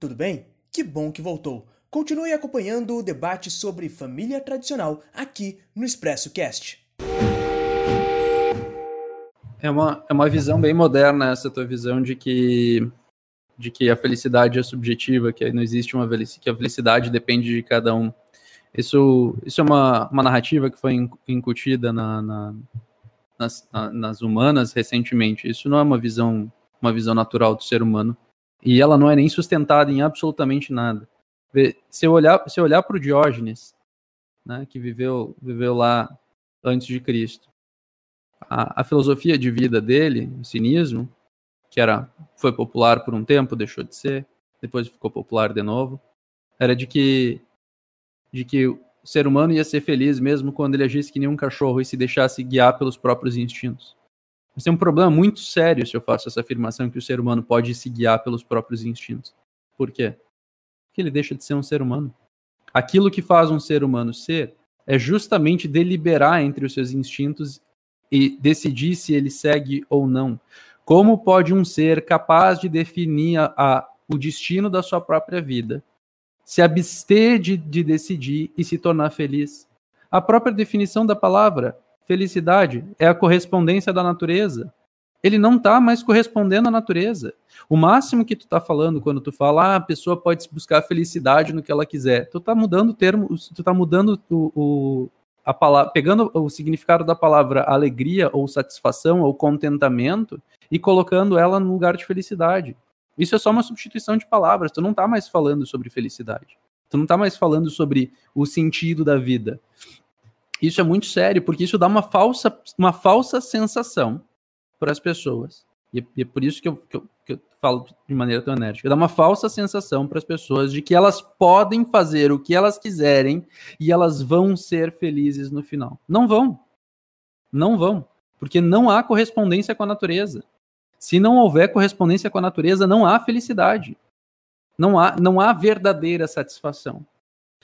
tudo bem? Que bom que voltou. Continue acompanhando o debate sobre família tradicional aqui no Expresso Cast. É uma, é uma visão bem moderna essa tua visão de que de que a felicidade é subjetiva, que não existe uma que a felicidade depende de cada um. Isso, isso é uma, uma narrativa que foi incutida na, na, nas, na, nas humanas recentemente. Isso não é uma visão uma visão natural do ser humano. E ela não é nem sustentada em absolutamente nada. Se eu olhar, se eu olhar para o Diógenes, né, que viveu, viveu lá antes de Cristo, a, a, filosofia de vida dele, o cinismo, que era foi popular por um tempo, deixou de ser, depois ficou popular de novo, era de que de que o ser humano ia ser feliz mesmo quando ele agisse que nem um cachorro e se deixasse guiar pelos próprios instintos. Mas tem um problema muito sério se eu faço essa afirmação que o ser humano pode se guiar pelos próprios instintos. Por quê? Porque ele deixa de ser um ser humano. Aquilo que faz um ser humano ser é justamente deliberar entre os seus instintos e decidir se ele segue ou não. Como pode um ser capaz de definir a, a, o destino da sua própria vida se abster de, de decidir e se tornar feliz? A própria definição da palavra Felicidade é a correspondência da natureza. Ele não está mais correspondendo à natureza. O máximo que tu está falando quando tu fala, ah, a pessoa pode buscar felicidade no que ela quiser. Tu está mudando o termo, tu está mudando o, o, a palavra, pegando o significado da palavra alegria ou satisfação ou contentamento e colocando ela no lugar de felicidade. Isso é só uma substituição de palavras. Tu não está mais falando sobre felicidade. Tu não está mais falando sobre o sentido da vida. Isso é muito sério, porque isso dá uma falsa, uma falsa sensação para as pessoas. E, é por isso que eu, que, eu, que eu, falo de maneira tão enérgica. Dá uma falsa sensação para as pessoas de que elas podem fazer o que elas quiserem e elas vão ser felizes no final. Não vão. Não vão. Porque não há correspondência com a natureza. Se não houver correspondência com a natureza, não há felicidade. Não há, não há verdadeira satisfação.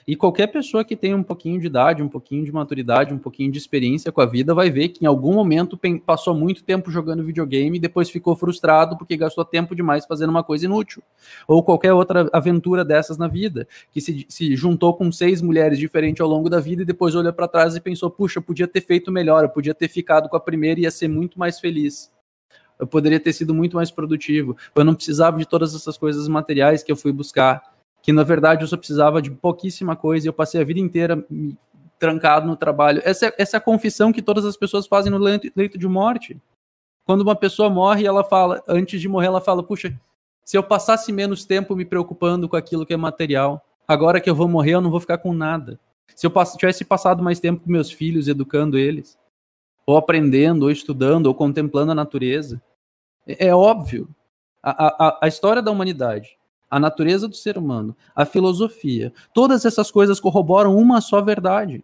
E qualquer pessoa que tenha um pouquinho de idade, um pouquinho de maturidade, um pouquinho de experiência com a vida, vai ver que em algum momento passou muito tempo jogando videogame e depois ficou frustrado porque gastou tempo demais fazendo uma coisa inútil. Ou qualquer outra aventura dessas na vida, que se, se juntou com seis mulheres diferentes ao longo da vida e depois olha para trás e pensou: puxa, eu podia ter feito melhor, eu podia ter ficado com a primeira e ia ser muito mais feliz eu poderia ter sido muito mais produtivo. Eu não precisava de todas essas coisas materiais que eu fui buscar que na verdade eu só precisava de pouquíssima coisa e eu passei a vida inteira trancado no trabalho. Essa é, essa é a confissão que todas as pessoas fazem no leito, leito de morte. Quando uma pessoa morre, ela fala, antes de morrer, ela fala: Puxa, se eu passasse menos tempo me preocupando com aquilo que é material, agora que eu vou morrer, eu não vou ficar com nada. Se eu tivesse passado mais tempo com meus filhos, educando eles, ou aprendendo, ou estudando, ou contemplando a natureza, é, é óbvio. A, a, a história da humanidade a natureza do ser humano, a filosofia, todas essas coisas corroboram uma só verdade.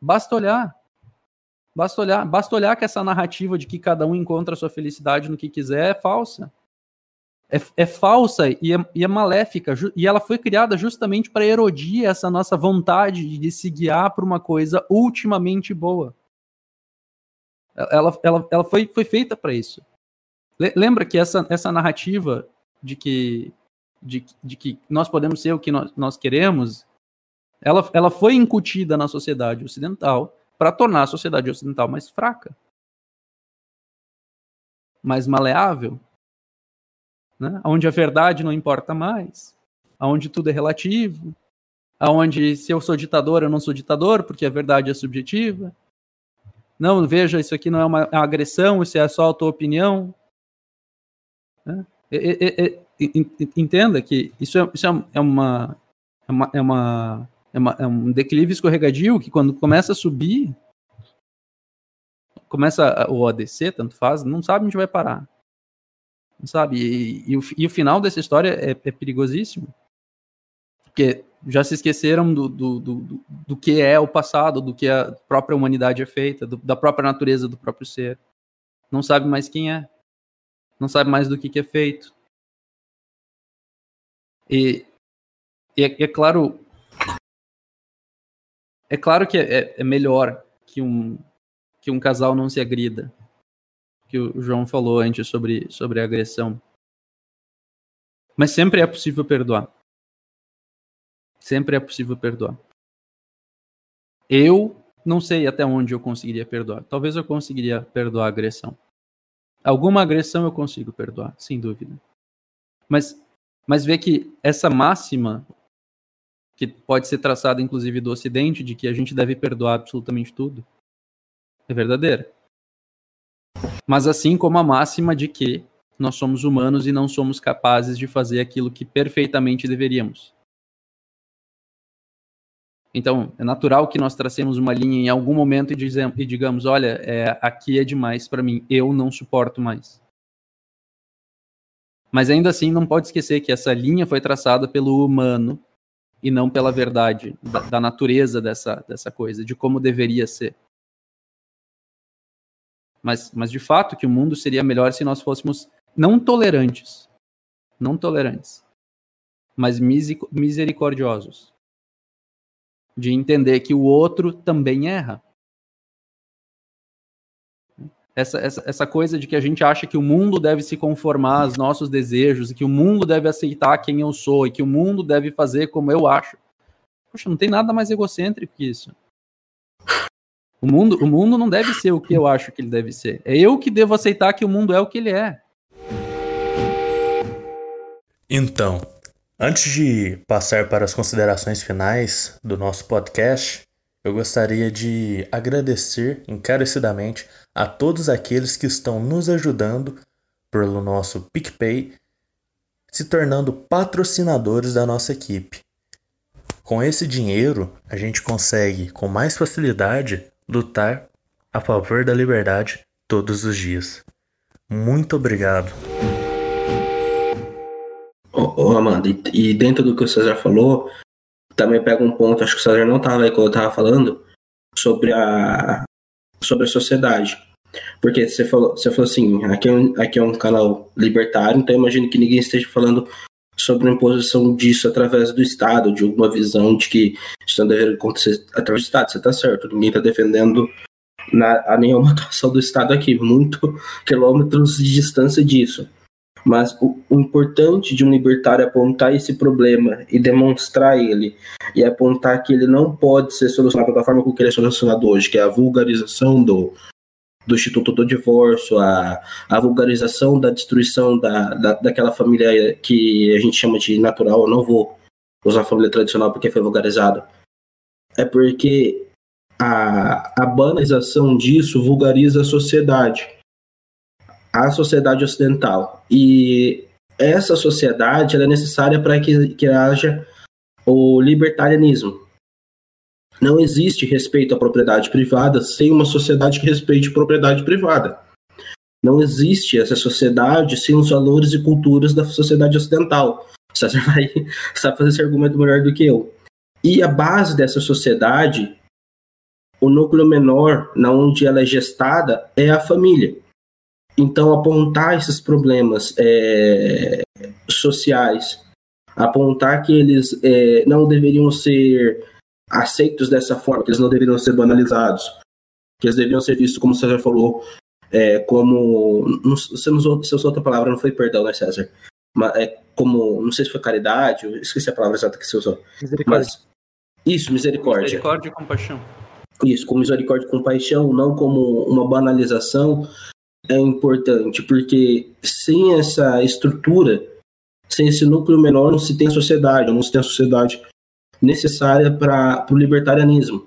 Basta olhar. Basta olhar, basta olhar que essa narrativa de que cada um encontra a sua felicidade no que quiser é falsa. É, é falsa e é, e é maléfica. E ela foi criada justamente para erodir essa nossa vontade de se guiar para uma coisa ultimamente boa. Ela, ela, ela foi, foi feita para isso. Lembra que essa, essa narrativa de que de, de que nós podemos ser o que nós, nós queremos, ela, ela foi incutida na sociedade ocidental para tornar a sociedade ocidental mais fraca, mais maleável, né? onde a verdade não importa mais, onde tudo é relativo, onde se eu sou ditador, eu não sou ditador, porque a verdade é subjetiva. Não, veja, isso aqui não é uma, é agressão, isso é só a tua opinião. Né? Entenda que isso é, isso é, é, uma, é, uma, é, uma, é, uma, é um declive escorregadio que quando começa a subir, começa o ODC, tanto faz, não sabe onde vai parar. Não sabe? E, e, o, e o final dessa história é, é perigosíssimo. Porque já se esqueceram do, do, do, do, que é o passado, do que a própria humanidade é feita, do, da própria natureza do próprio ser. Não sabe mais quem é. Não sabe mais do que, que é feito. E, e é, é, claro. É claro que é, é, melhor que um, que um casal não se agrida. Que o João falou antes sobre, sobre a agressão. Mas sempre é possível perdoar. Sempre é possível perdoar. Eu não sei até onde eu conseguiria perdoar. Talvez eu conseguiria perdoar a agressão. Alguma agressão eu consigo perdoar, sem dúvida. Mas, mas ver que essa máxima, que pode ser traçada inclusive do Ocidente, de que a gente deve perdoar absolutamente tudo, é verdadeira. Mas assim como a máxima de que nós somos humanos e não somos capazes de fazer aquilo que perfeitamente deveríamos. Então, é natural que nós tracemos uma linha em algum momento e, e digamos: olha, é, aqui é demais para mim, eu não suporto mais. Mas ainda assim, não pode esquecer que essa linha foi traçada pelo humano e não pela verdade, da, da natureza dessa, dessa coisa, de como deveria ser. Mas, mas de fato que o mundo seria melhor se nós fôssemos não tolerantes, não tolerantes, mas misericordiosos de entender que o outro também erra. Essa, essa, essa coisa de que a gente acha que o mundo deve se conformar aos nossos desejos, e que o mundo deve aceitar quem eu sou, e que o mundo deve fazer como eu acho. Poxa, não tem nada mais egocêntrico que isso. O mundo, o mundo não deve ser o que eu acho que ele deve ser. É eu que devo aceitar que o mundo é o que ele é. Então, Antes de passar para as considerações finais do nosso podcast, eu gostaria de agradecer encarecidamente a todos aqueles que estão nos ajudando pelo nosso PicPay, se tornando patrocinadores da nossa equipe. Com esse dinheiro, a gente consegue com mais facilidade lutar a favor da liberdade todos os dias. Muito obrigado. Ô, Amanda, e, e, dentro do que o César falou, também pega um ponto, acho que o César não estava aí quando eu estava falando, sobre a, sobre a sociedade. Porque você falou, você falou assim, aqui é, um, aqui é um canal libertário, então imagino que ninguém esteja falando sobre a imposição disso através do Estado, de uma visão de que isso não deveria acontecer através do Estado, você está certo, ninguém está defendendo na, a nenhuma atuação do Estado aqui, muito quilômetros de distância disso. Mas o, o, importante de um libertário é apontar esse problema e demonstrar ele, e apontar que ele não pode ser solucionado da forma como ele é solucionado hoje, que é a vulgarização do, do Instituto do Divórcio, a, a vulgarização da destruição da, da, daquela família que a gente chama de natural. Eu não vou usar a família tradicional porque foi vulgarizado. É porque a, a banalização disso vulgariza a sociedade a sociedade ocidental. E essa sociedade é necessária para que, que haja o libertarianismo. Não existe respeito à propriedade privada sem uma sociedade que respeite propriedade privada. Não existe essa sociedade sem os valores e culturas da sociedade ocidental. Você vai sabe fazer esse argumento melhor do que eu. E a base dessa sociedade, o núcleo menor, na onde ela é gestada, é a família. Então, apontar esses problemas é, sociais, apontar que eles é, não deveriam ser aceitos dessa forma, que eles não deveriam ser banalizados, que eles deveriam ser vistos, como o César falou, é, como. Não, você não usou, você usou outra palavra, não foi perdão, né, César? Mas, é, como. Não sei se foi caridade, eu esqueci a palavra exata que você usou. Misericórdia. Mas, isso, misericórdia. Misericórdia e compaixão. Isso, com misericórdia e compaixão, não como uma banalização é importante, porque sem essa estrutura, sem esse núcleo menor, não se tem sociedade, não se tem a sociedade necessária para o libertarianismo.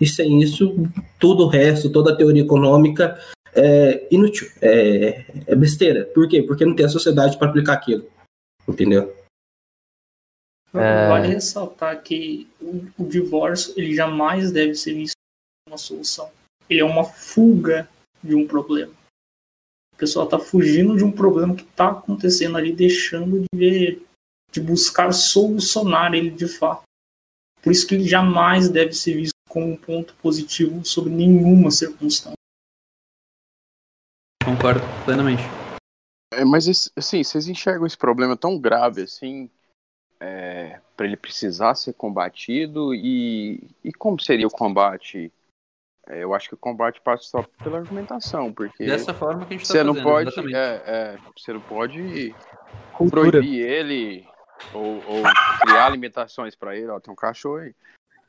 E sem isso, todo o resto, toda a teoria econômica é inútil, é, é besteira. Por quê? Porque não tem a sociedade para aplicar aquilo. Entendeu? É... Vale ressaltar que o, o divórcio ele jamais deve ser visto como uma solução. Ele é uma fuga de um problema. O pessoal está fugindo de um problema que está acontecendo ali, deixando de ver, de buscar solucionar ele de fato. Por isso que ele jamais deve ser visto como um ponto positivo sobre nenhuma circunstância. Concordo plenamente. É, mas assim, vocês enxergam esse problema tão grave assim, é, para ele precisar ser combatido e, e como seria o combate eu acho que o combate passa só pela argumentação, porque. Dessa forma que a gente tá você fazendo, não pode, é, é, Você não pode proibir ele ou, ou criar limitações para ele, ó, tem um cachorro aí.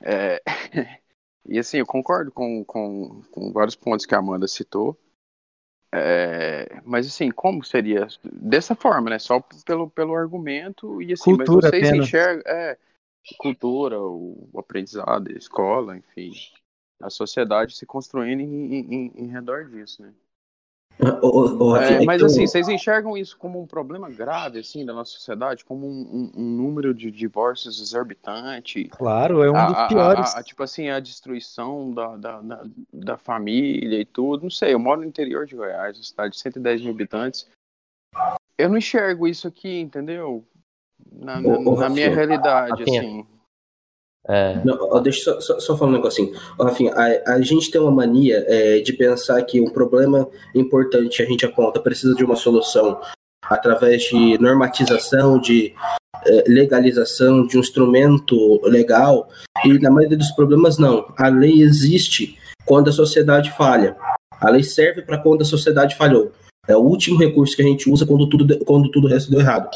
É, e assim, eu concordo com, com, com, vários pontos que a Amanda citou. É, mas assim, como seria dessa forma, né? Só pelo, pelo argumento e assim, cultura, mas vocês enxergam é, cultura, o, o aprendizado, a escola, enfim, a sociedade se construindo em, em, em redor disso, né? O, o, é, mas assim, vocês enxergam isso como um problema grave assim da nossa sociedade, como um, um, um número de divórcios exorbitante? Claro, é um dos piores. A, a, tipo assim, a destruição da, da, da, da, família e tudo. Não sei, eu moro no interior de Goiás, uma cidade de 110 mil habitantes. Eu não enxergo isso aqui, entendeu? Na, na, na minha realidade, assim. É... Não, deixa eu só, só, só falar um negocinho. Rafinha, a, a gente tem uma mania é, de pensar que um problema importante a gente aponta precisa de uma solução através de normatização, de é, legalização, de um instrumento legal, e na maioria dos problemas não. A lei existe quando a sociedade falha. A lei serve para quando a sociedade falhou. É o último recurso que a gente usa quando tudo, quando tudo o resto deu errado.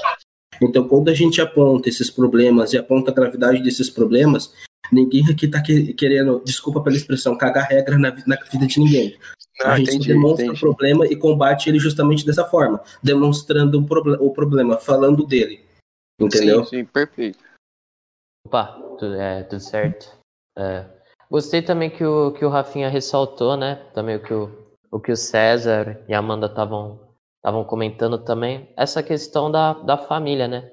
Então, quando a gente aponta esses problemas e aponta a gravidade desses problemas, ninguém aqui está que, querendo, desculpa pela expressão, cagar regra na, na vida de ninguém. Ah, a gente entendi, demonstra entendi. o problema e combate ele justamente dessa forma, demonstrando o, proble o problema, falando dele. Entendeu? Sim, sim, perfeito. Opa, tudo, é, tudo certo. É, gostei também que o, que o Rafinha ressaltou, né? Também o que o, o, que o César e a Amanda estavam estavam comentando também, essa questão da, da família, né?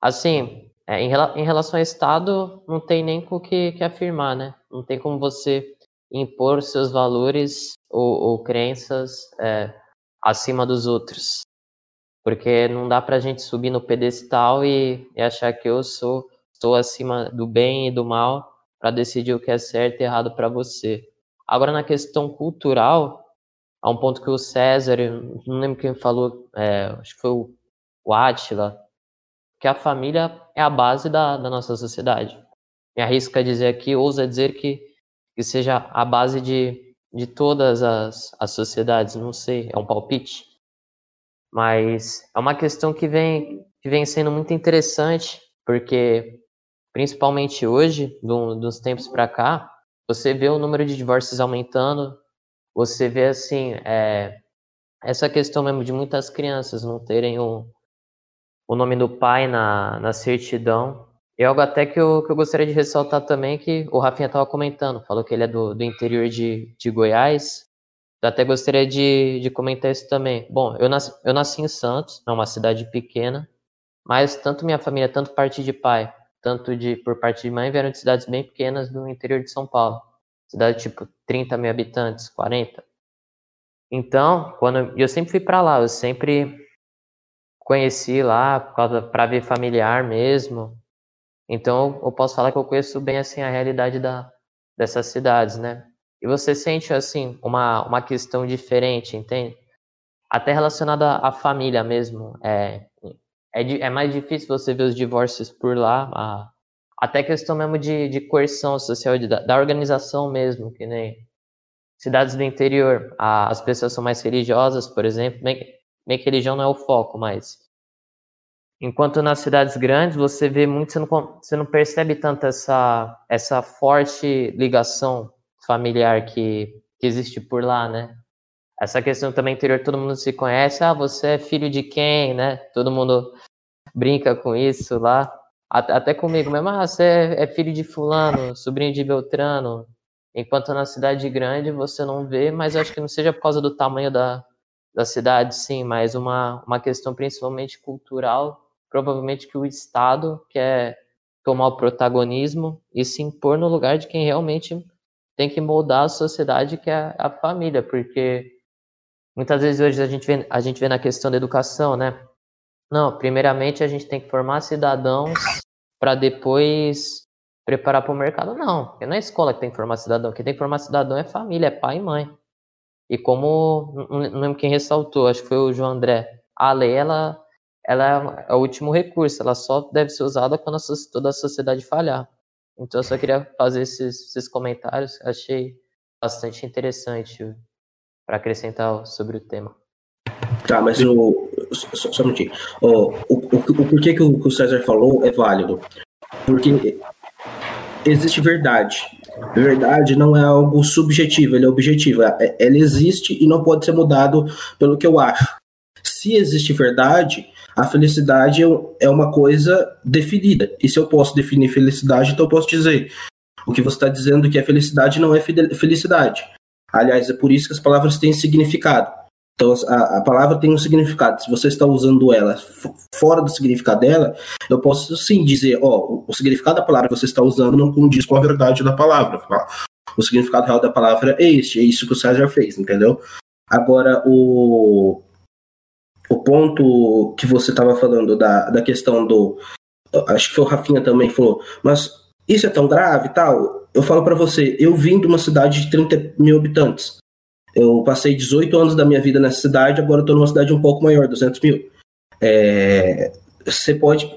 Assim, é, em, em, relação ao Estado, não tem nem o que, que, afirmar, né? Não tem como você impor seus valores ou, ou crenças é, acima dos outros. Porque não dá pra gente subir no pedestal e, e achar que eu sou estou acima do bem e do mal para decidir o que é certo e errado para você. Agora, na questão cultural, a um ponto que o César, não lembro quem falou, é, acho que foi o, Átila, que a família é a base da, da nossa sociedade. Me arrisco a dizer aqui, ousa dizer que, que seja a base de, de todas as, as sociedades, não sei, é um palpite. Mas é uma questão que vem, que vem sendo muito interessante, porque principalmente hoje, do, dos tempos para cá, você vê o número de divórcios aumentando, você vê assim, é, essa questão mesmo de muitas crianças não terem o, o nome do pai na, na certidão. E algo até que eu, que eu gostaria de ressaltar também, que o Rafinha estava comentando, falou que ele é do, do interior de, de Goiás. Eu até gostaria de, de comentar isso também. Bom, eu nasci, eu nasci em Santos, é uma cidade pequena, mas tanto minha família, tanto parte de pai, tanto de por parte de mãe, vieram de cidades bem pequenas do interior de São Paulo cidade tipo 30 mil habitantes, 40. Então, quando eu sempre fui para lá, eu sempre conheci lá para ver familiar mesmo. Então, eu posso falar que eu conheço bem assim a realidade da, dessas cidades, né? E você sente assim uma, uma questão diferente, entende? Até relacionada à família mesmo. É, é, é mais difícil você ver os divórcios por lá, a, até questão mesmo de, de coerção social, de, da, organização mesmo, que nem cidades do interior, a, as pessoas são mais religiosas, por exemplo, bem, bem que religião não é o foco, mas enquanto nas cidades grandes você vê muito, você não, você não percebe tanto essa, essa forte ligação familiar que, que existe por lá, né? Essa questão também interior, todo mundo se conhece, ah, você é filho de quem, né? Todo mundo brinca com isso lá até comigo mesmo, ah, você é, é filho de fulano, sobrinho de Beltrano, enquanto na cidade grande você não vê, mas acho que não seja por causa do tamanho da, da cidade, sim, mas uma, uma questão principalmente cultural, provavelmente que o Estado quer tomar o protagonismo e se impor no lugar de quem realmente tem que moldar a sociedade, que é a família, porque muitas vezes hoje a gente vê, a gente vê na questão da educação, né? Não, primeiramente a gente tem que formar cidadãos para depois preparar para o mercado. Não, porque não é escola que tem que formar cidadão. Quem tem que formar cidadão é família, é pai e mãe. E como, não lembro quem ressaltou, acho que foi o João André, a lei, ela, ela é o último recurso, ela só deve ser usada quando a, toda a sociedade falhar. Então eu só queria fazer esses, esses comentários, achei bastante interessante para acrescentar sobre o tema. Tá, mas o, só, só um minutinho. O, o, o, o porquê que o, que o César falou é válido. Porque existe verdade. Verdade não é algo subjetivo, ele é objetivo. É, ela existe e não pode ser mudado pelo que eu acho. Se existe verdade, a felicidade é, é uma coisa definida. E se eu posso definir felicidade, então eu posso dizer o que você está dizendo que é felicidade não é felicidade. Aliás, é por isso que as palavras têm significado. Então, a, a, palavra tem um significado. Se você está usando ela fora do significado dela, eu posso sim dizer: ó, o, o significado da palavra que você está usando não condiz com a verdade da palavra. O significado real da palavra é este, é isso que o César fez, entendeu? Agora, o, o ponto que você estava falando da, da questão do. Acho que foi o Rafinha também falou, mas isso é tão grave e tal? Eu falo para você, eu vim de uma cidade de 30 mil habitantes. Eu passei 18 anos da minha vida nessa cidade, agora estou numa cidade um pouco maior, 200 mil. É, você pode.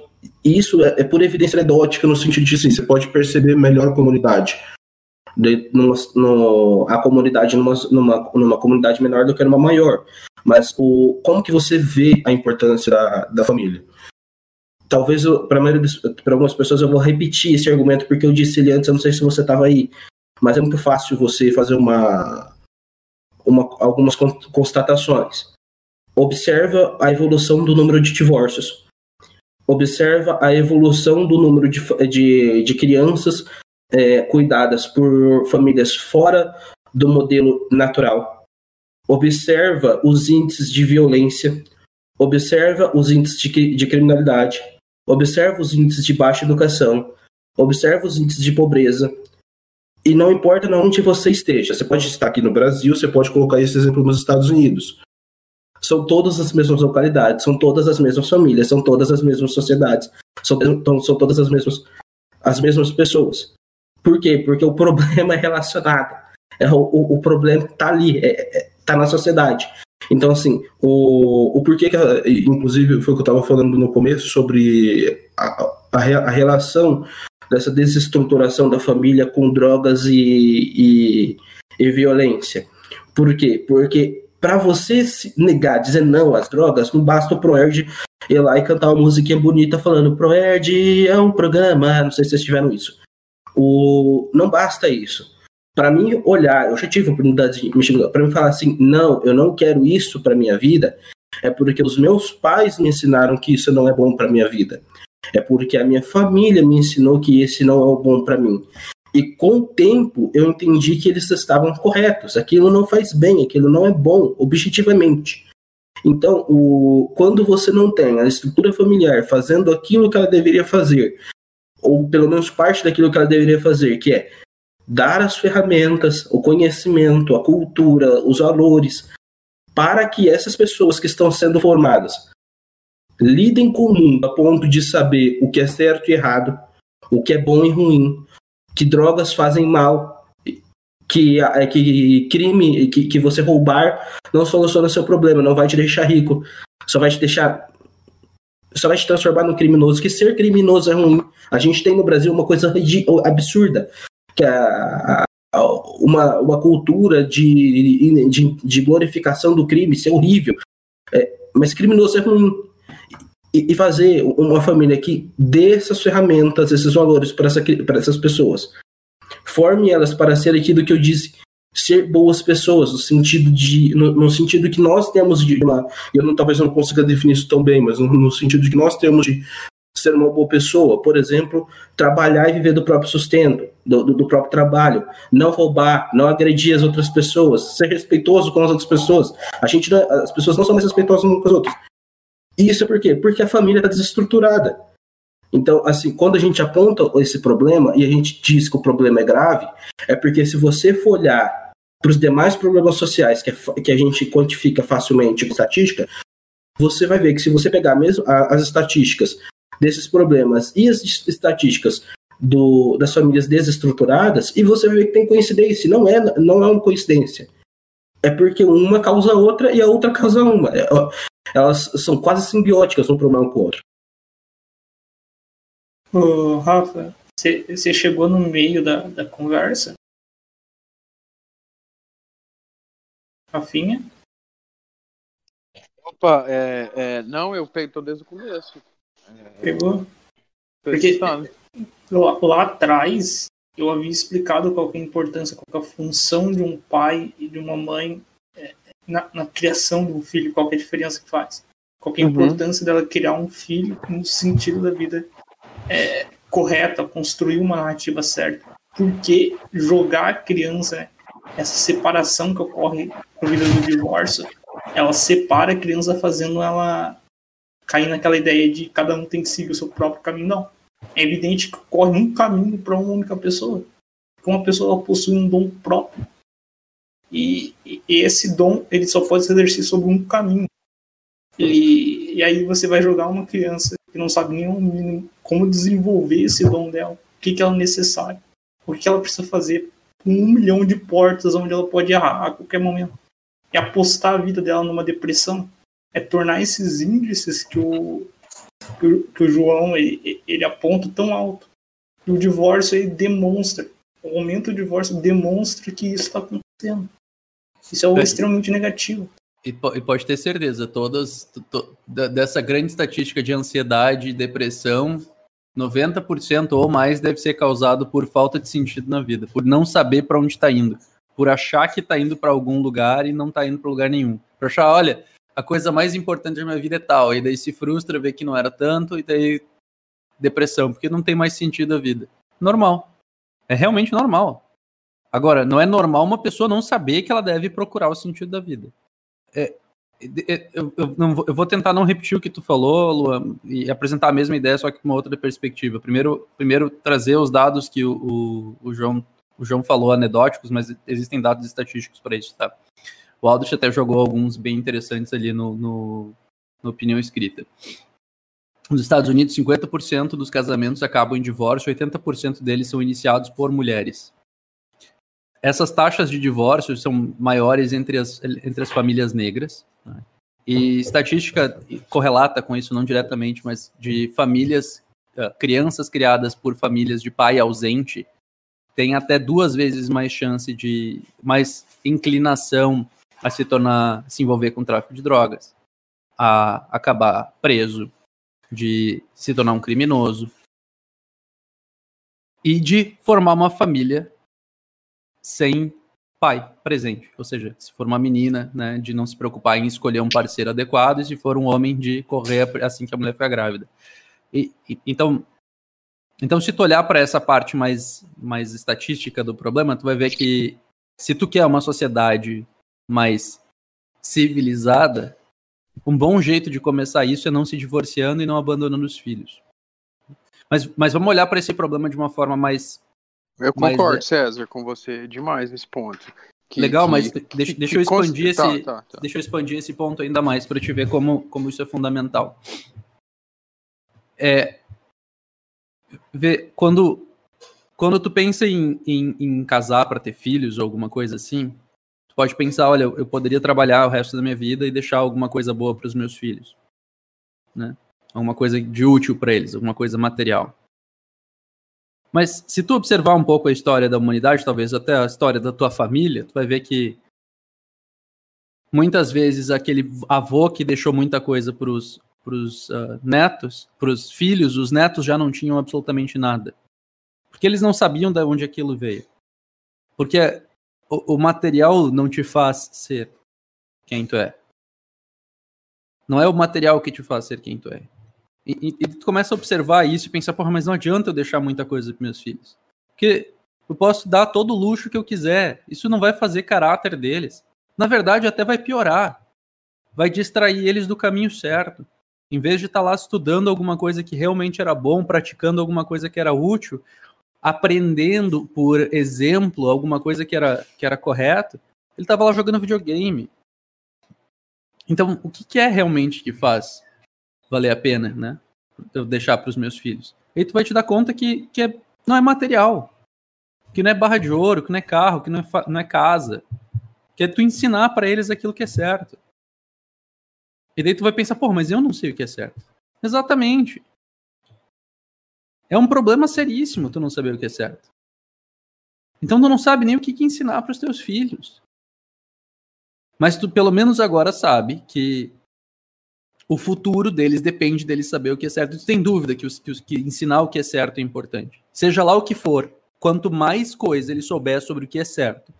Isso é, é por evidência anedótica, no sentido de assim, você pode perceber melhor a comunidade. De, numa, no, a comunidade numa, numa, numa comunidade menor do que numa maior. Mas o, como que você vê a importância da, da família? Talvez para algumas pessoas eu vou repetir esse argumento porque eu disse ele antes, eu não sei se você estava aí. Mas é muito fácil você fazer uma, uma, algumas constatações. Observa a evolução do número de divórcios. Observa a evolução do número de, de, de crianças é, cuidadas por famílias fora do modelo natural observa os índices de violência, observa os índices de, de criminalidade, observa os índices de baixa educação, observa os índices de pobreza. E não importa onde você esteja, você pode estar aqui no Brasil, você pode colocar esse exemplo nos Estados Unidos. São todas as mesmas localidades, são todas as mesmas famílias, são todas as mesmas sociedades, são, são todas as mesmas, as mesmas pessoas. Por quê? Porque o problema é relacionado. É, o, o, problema está ali. É, é, tá na sociedade. Então, assim, o, o porquê que, inclusive, foi o que eu estava falando no começo sobre a, a, a, relação dessa desestruturação da família com drogas e, e, e violência. Por quê? Porque para você se negar, dizer não às drogas, não basta o Proerd ir lá e cantar uma musiquinha bonita falando Proerd é um programa, não sei se vocês tiveram isso. O, não basta isso para mim olhar, eu já tive a oportunidade de me para mim falar assim, não, eu não quero isso para minha vida, é porque os meus pais me ensinaram que isso não é bom para minha vida. É porque a minha família me ensinou que esse não é o bom para mim. E com o tempo eu entendi que eles estavam corretos. Aquilo não faz bem, aquilo não é bom, objetivamente. Então, o, quando você não tem a estrutura familiar fazendo aquilo que ela deveria fazer, ou pelo menos parte daquilo que ela deveria fazer, que é dar as ferramentas, o conhecimento, a cultura, os valores, para que essas pessoas que estão sendo formadas lidem com o mundo a ponto de saber o que é certo e errado, o que é bom e ruim, que drogas fazem mal, que, é, que crime, que, que você roubar não soluciona seu problema, não vai te deixar rico, só vai te deixar só vai te transformar no criminoso, que ser criminoso é ruim. A gente tem no Brasil uma coisa absurda que a, a, uma, uma cultura de, de, de, glorificação do crime, isso é horrível. É, mas criminoso é ruim. E, e, fazer uma família que dê essas ferramentas, esses valores para essa, essas pessoas. Forme elas para ser aquilo que eu disse, ser boas pessoas, no sentido de no, no, sentido que nós temos de uma, eu não, talvez eu não consiga definir isso tão bem, mas no, no sentido de que nós temos de ser uma boa pessoa, por exemplo, trabalhar e viver do próprio sustento, do, do, do, próprio trabalho, não roubar, não agredir as outras pessoas, ser respeitoso com as outras pessoas. A gente, as pessoas não são mais respeitosas umas com as outras. Isso é por quê? Porque a família está desestruturada. Então, assim, quando a gente aponta esse problema e a gente diz que o problema é grave, é porque se você for olhar para os demais problemas sociais que, é, que a gente quantifica facilmente com estatística, você vai ver que se você pegar mesmo as estatísticas desses problemas e as estatísticas do, das famílias desestruturadas, e você vê que tem coincidência. Não é, não é uma coincidência. É porque uma causa outra e a outra causa uma. Elas são quase simbióticas um problema com o outro. Ô, Rafa, você chegou no meio da, da conversa? Rafinha? Opa, é, é, não, eu peguei desde o começo. É, Pegou? Porque lá, lá, atrás eu havia explicado qual é a importância, qual é a função de um pai e de uma mãe na, na, criação um filho, qual é a diferença que faz. Qual é a uhum. importância dela criar um filho no sentido da vida é, correta, construir uma narrativa certa. Porque jogar a criança, né, essa separação que ocorre na vida do divórcio, ela separa a criança fazendo ela cair naquela ideia de cada um tem que seguir o seu próprio caminho. Não. É evidente que corre um caminho para uma única pessoa. Uma pessoa possui um dom próprio. E, e, esse dom ele só pode se exercer sobre um caminho. E, e aí você vai jogar uma criança que não sabe nem como desenvolver esse dom dela, o que, que ela é necessário, o que ela precisa fazer com um milhão de portas onde ela pode errar a qualquer momento. É apostar a vida dela numa depressão, é tornar esses índices que o, que o, que o João ele, ele aponta tão alto. E o divórcio ele demonstra, o aumento do divórcio demonstra que isso está acontecendo. Isso é algo é. extremamente negativo. E, pode ter certeza, todas to, dessa grande estatística de ansiedade e depressão, 90% ou mais deve ser causado por falta de sentido na vida, por não saber para onde está indo, por achar que está indo para algum lugar e não está indo para lugar nenhum. Por achar, olha, a coisa mais importante da minha vida é tal, e daí se frustra, vê que não era tanto, e daí depressão, porque não tem mais sentido a vida. Normal. É realmente normal. Agora, não é normal uma pessoa não saber que ela deve procurar o sentido da vida. É, é, eu, eu, não, eu, vou tentar não repetir o que tu falou, Luan, e apresentar a mesma ideia, só que com uma outra perspectiva. Primeiro, primeiro trazer os dados que o, o, o João, o João falou, anedóticos, mas existem dados estatísticos para isso, tá? O Aldrich até jogou alguns bem interessantes ali no, no, no opinião escrita. Nos Estados Unidos, 50% dos casamentos acabam em divórcio, 80% deles são iniciados por mulheres essas taxas de divórcio são maiores entre as, entre as famílias negras. Né? E estatística correlata com isso, não diretamente, mas de famílias, uh, crianças criadas por famílias de pai ausente, tem até duas vezes mais chance de, mais inclinação a se tornar, se envolver com tráfico de drogas, a acabar preso, de se tornar um criminoso e de formar uma família sem pai presente. Ou seja, se for uma menina, né, de não se preocupar em escolher um parceiro adequado, e se for um homem, de correr assim que a mulher ficar grávida. E, e, então, então, se tu olhar para essa parte mais, mais estatística do problema, tu vai ver que se tu quer uma sociedade mais civilizada, um bom jeito de começar isso é não se divorciando e não abandonando os filhos. Mas, mas vamos olhar para esse problema de uma forma mais eu concordo, mas, César, com você demais nesse ponto. Que, Legal, que, mas deixa, que, deixa eu expandir esse, tá, tá, tá. deixa eu expandir esse ponto ainda mais para te ver como, como isso é fundamental. É, ver, quando, quando tu pensa em, em, em casar para ter filhos ou alguma coisa assim, tu pode pensar, olha, eu poderia trabalhar o resto da minha vida e deixar alguma coisa boa para os meus filhos, né? Alguma coisa de útil para eles, alguma coisa material. Mas se tu observar um pouco a história da humanidade, talvez até a história da tua família, tu vai ver que muitas vezes aquele avô que deixou muita coisa para os uh, netos, para os filhos, os netos já não tinham absolutamente nada. Porque eles não sabiam de onde aquilo veio. Porque o, o material não te faz ser quem tu é. Não é o material que te faz ser quem tu é. E, e, tu começa a observar isso e pensar, porra, mas não adianta eu deixar muita coisa para meus filhos. Porque eu posso dar todo o luxo que eu quiser. Isso não vai fazer caráter deles. Na verdade, até vai piorar. Vai distrair eles do caminho certo. Em vez de estar tá lá estudando alguma coisa que realmente era bom, praticando alguma coisa que era útil, aprendendo por exemplo alguma coisa que era, que era correto, ele estava lá jogando videogame. Então, o que, que é realmente que faz valer a pena, né? Eu deixar para os meus filhos. E tu vai te dar conta que, que é, não é material, que não é barra de ouro, que não é carro, que não é, não é casa, que é tu ensinar para eles aquilo que é certo. E daí tu vai pensar, pô, mas eu não sei o que é certo. Exatamente. É um problema seríssimo tu não saber o que é certo. Então tu não sabe nem o que, que ensinar para os teus filhos. Mas tu pelo menos agora sabe que o futuro deles depende deles saber o que é certo. Tem dúvida que, os, que, os, que ensinar o que é certo é importante. Seja lá o que for, quanto mais coisa ele souber sobre o que é certo,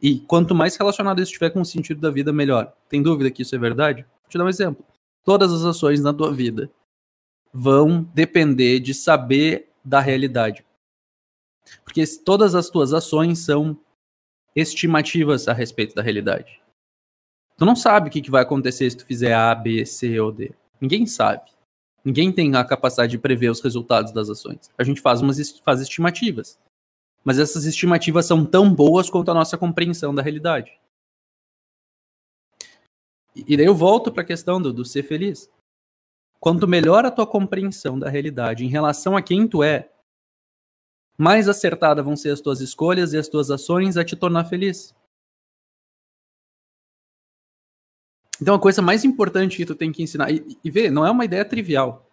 e quanto mais relacionado isso estiver com o sentido da vida, melhor. Tem dúvida que isso é verdade? Vou te dar um exemplo. Todas as ações na tua vida vão depender de saber da realidade. Porque todas as tuas ações são estimativas a respeito da realidade. Tu não sabe o que vai acontecer se tu fizer A, B, C ou D. Ninguém sabe. Ninguém tem a capacidade de prever os resultados das ações. A gente faz umas faz estimativas. Mas essas estimativas são tão boas quanto a nossa compreensão da realidade. E daí eu volto para a questão do, do ser feliz. Quanto melhor a tua compreensão da realidade em relação a quem tu é, mais acertadas vão ser as tuas escolhas e as tuas ações a te tornar feliz. Então a coisa mais importante que tu tem que ensinar, e, e ver, não é uma ideia trivial.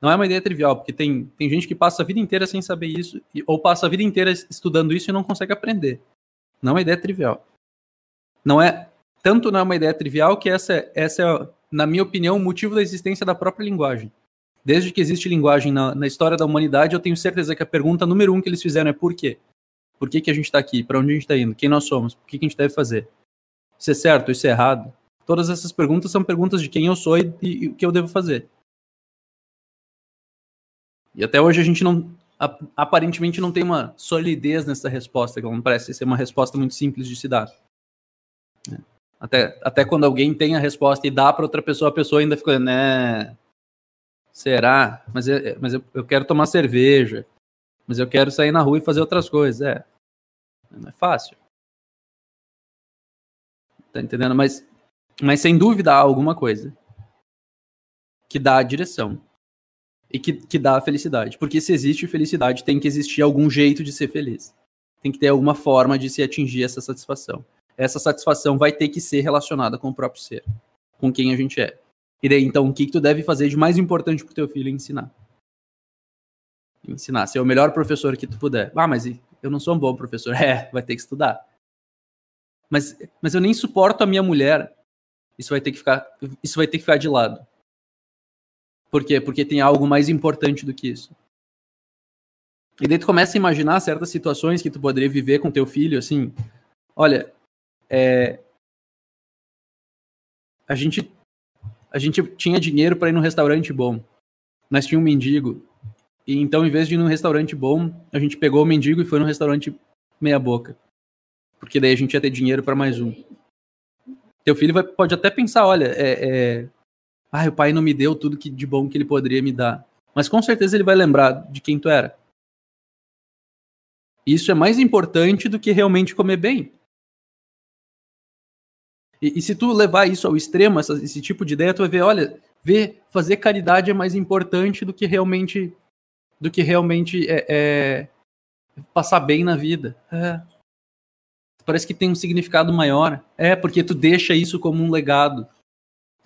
Não é uma ideia trivial, porque tem, tem gente que passa a vida inteira sem saber isso, ou passa a vida inteira estudando isso e não consegue aprender. Não é uma ideia trivial. Não é. Tanto não é uma ideia trivial que essa, essa é, na minha opinião, o motivo da existência da própria linguagem. Desde que existe linguagem na, na história da humanidade, eu tenho certeza que a pergunta número um que eles fizeram é por quê? Por que, que a gente está aqui? Para onde a gente está indo? Quem nós somos? O que, que a gente deve fazer? Isso é certo? Isso é errado? Todas essas perguntas são perguntas de quem eu sou e, e, e o que eu devo fazer. E até hoje a gente não, aparentemente não tem uma solidez nessa resposta, que não parece ser uma resposta muito simples de se dar. É. Até, até quando alguém tem a resposta e dá para outra pessoa, a pessoa ainda fica, né? Será? Mas, eu, mas eu, eu quero tomar cerveja. Mas eu quero sair na rua e fazer outras coisas. É. Não é fácil. Tá entendendo? Mas, mas sem dúvida há alguma coisa que dá a direção e que, que dá a felicidade. Porque se existe felicidade, tem que existir algum jeito de ser feliz. Tem que ter alguma forma de se atingir essa satisfação. Essa satisfação vai ter que ser relacionada com o próprio ser, com quem a gente é. E daí, então, o que, que tu deve fazer de mais importante pro teu filho ensinar? Ensinar, ser o melhor professor que tu puder. Ah, mas eu não sou um bom professor. É, vai ter que estudar. Mas, mas eu nem suporto a minha mulher. Isso vai ter que ficar, isso vai ter que ficar de lado. Por quê? Porque tem algo mais importante do que isso. E daí tu começa a imaginar certas situações que tu poderia viver com teu filho, assim, olha, é, a gente a gente tinha dinheiro para ir num restaurante bom. Nós tínhamos um mendigo. E então, em vez de ir num restaurante bom, a gente pegou o mendigo e foi num restaurante meia boca. Porque daí a gente ia ter dinheiro para mais um. Teu filho vai, pode até pensar, olha, é, é, ah, o pai não me deu tudo que, de bom que ele poderia me dar. Mas com certeza ele vai lembrar de quem tu era. Isso é mais importante do que realmente comer bem. E, e, se tu levar isso ao extremo, essa, esse tipo de ideia, tu vai ver, olha, ver, fazer caridade é mais importante do que realmente do que realmente é, é passar bem na vida. É. Parece que tem um significado maior. É, porque tu deixa isso como um legado.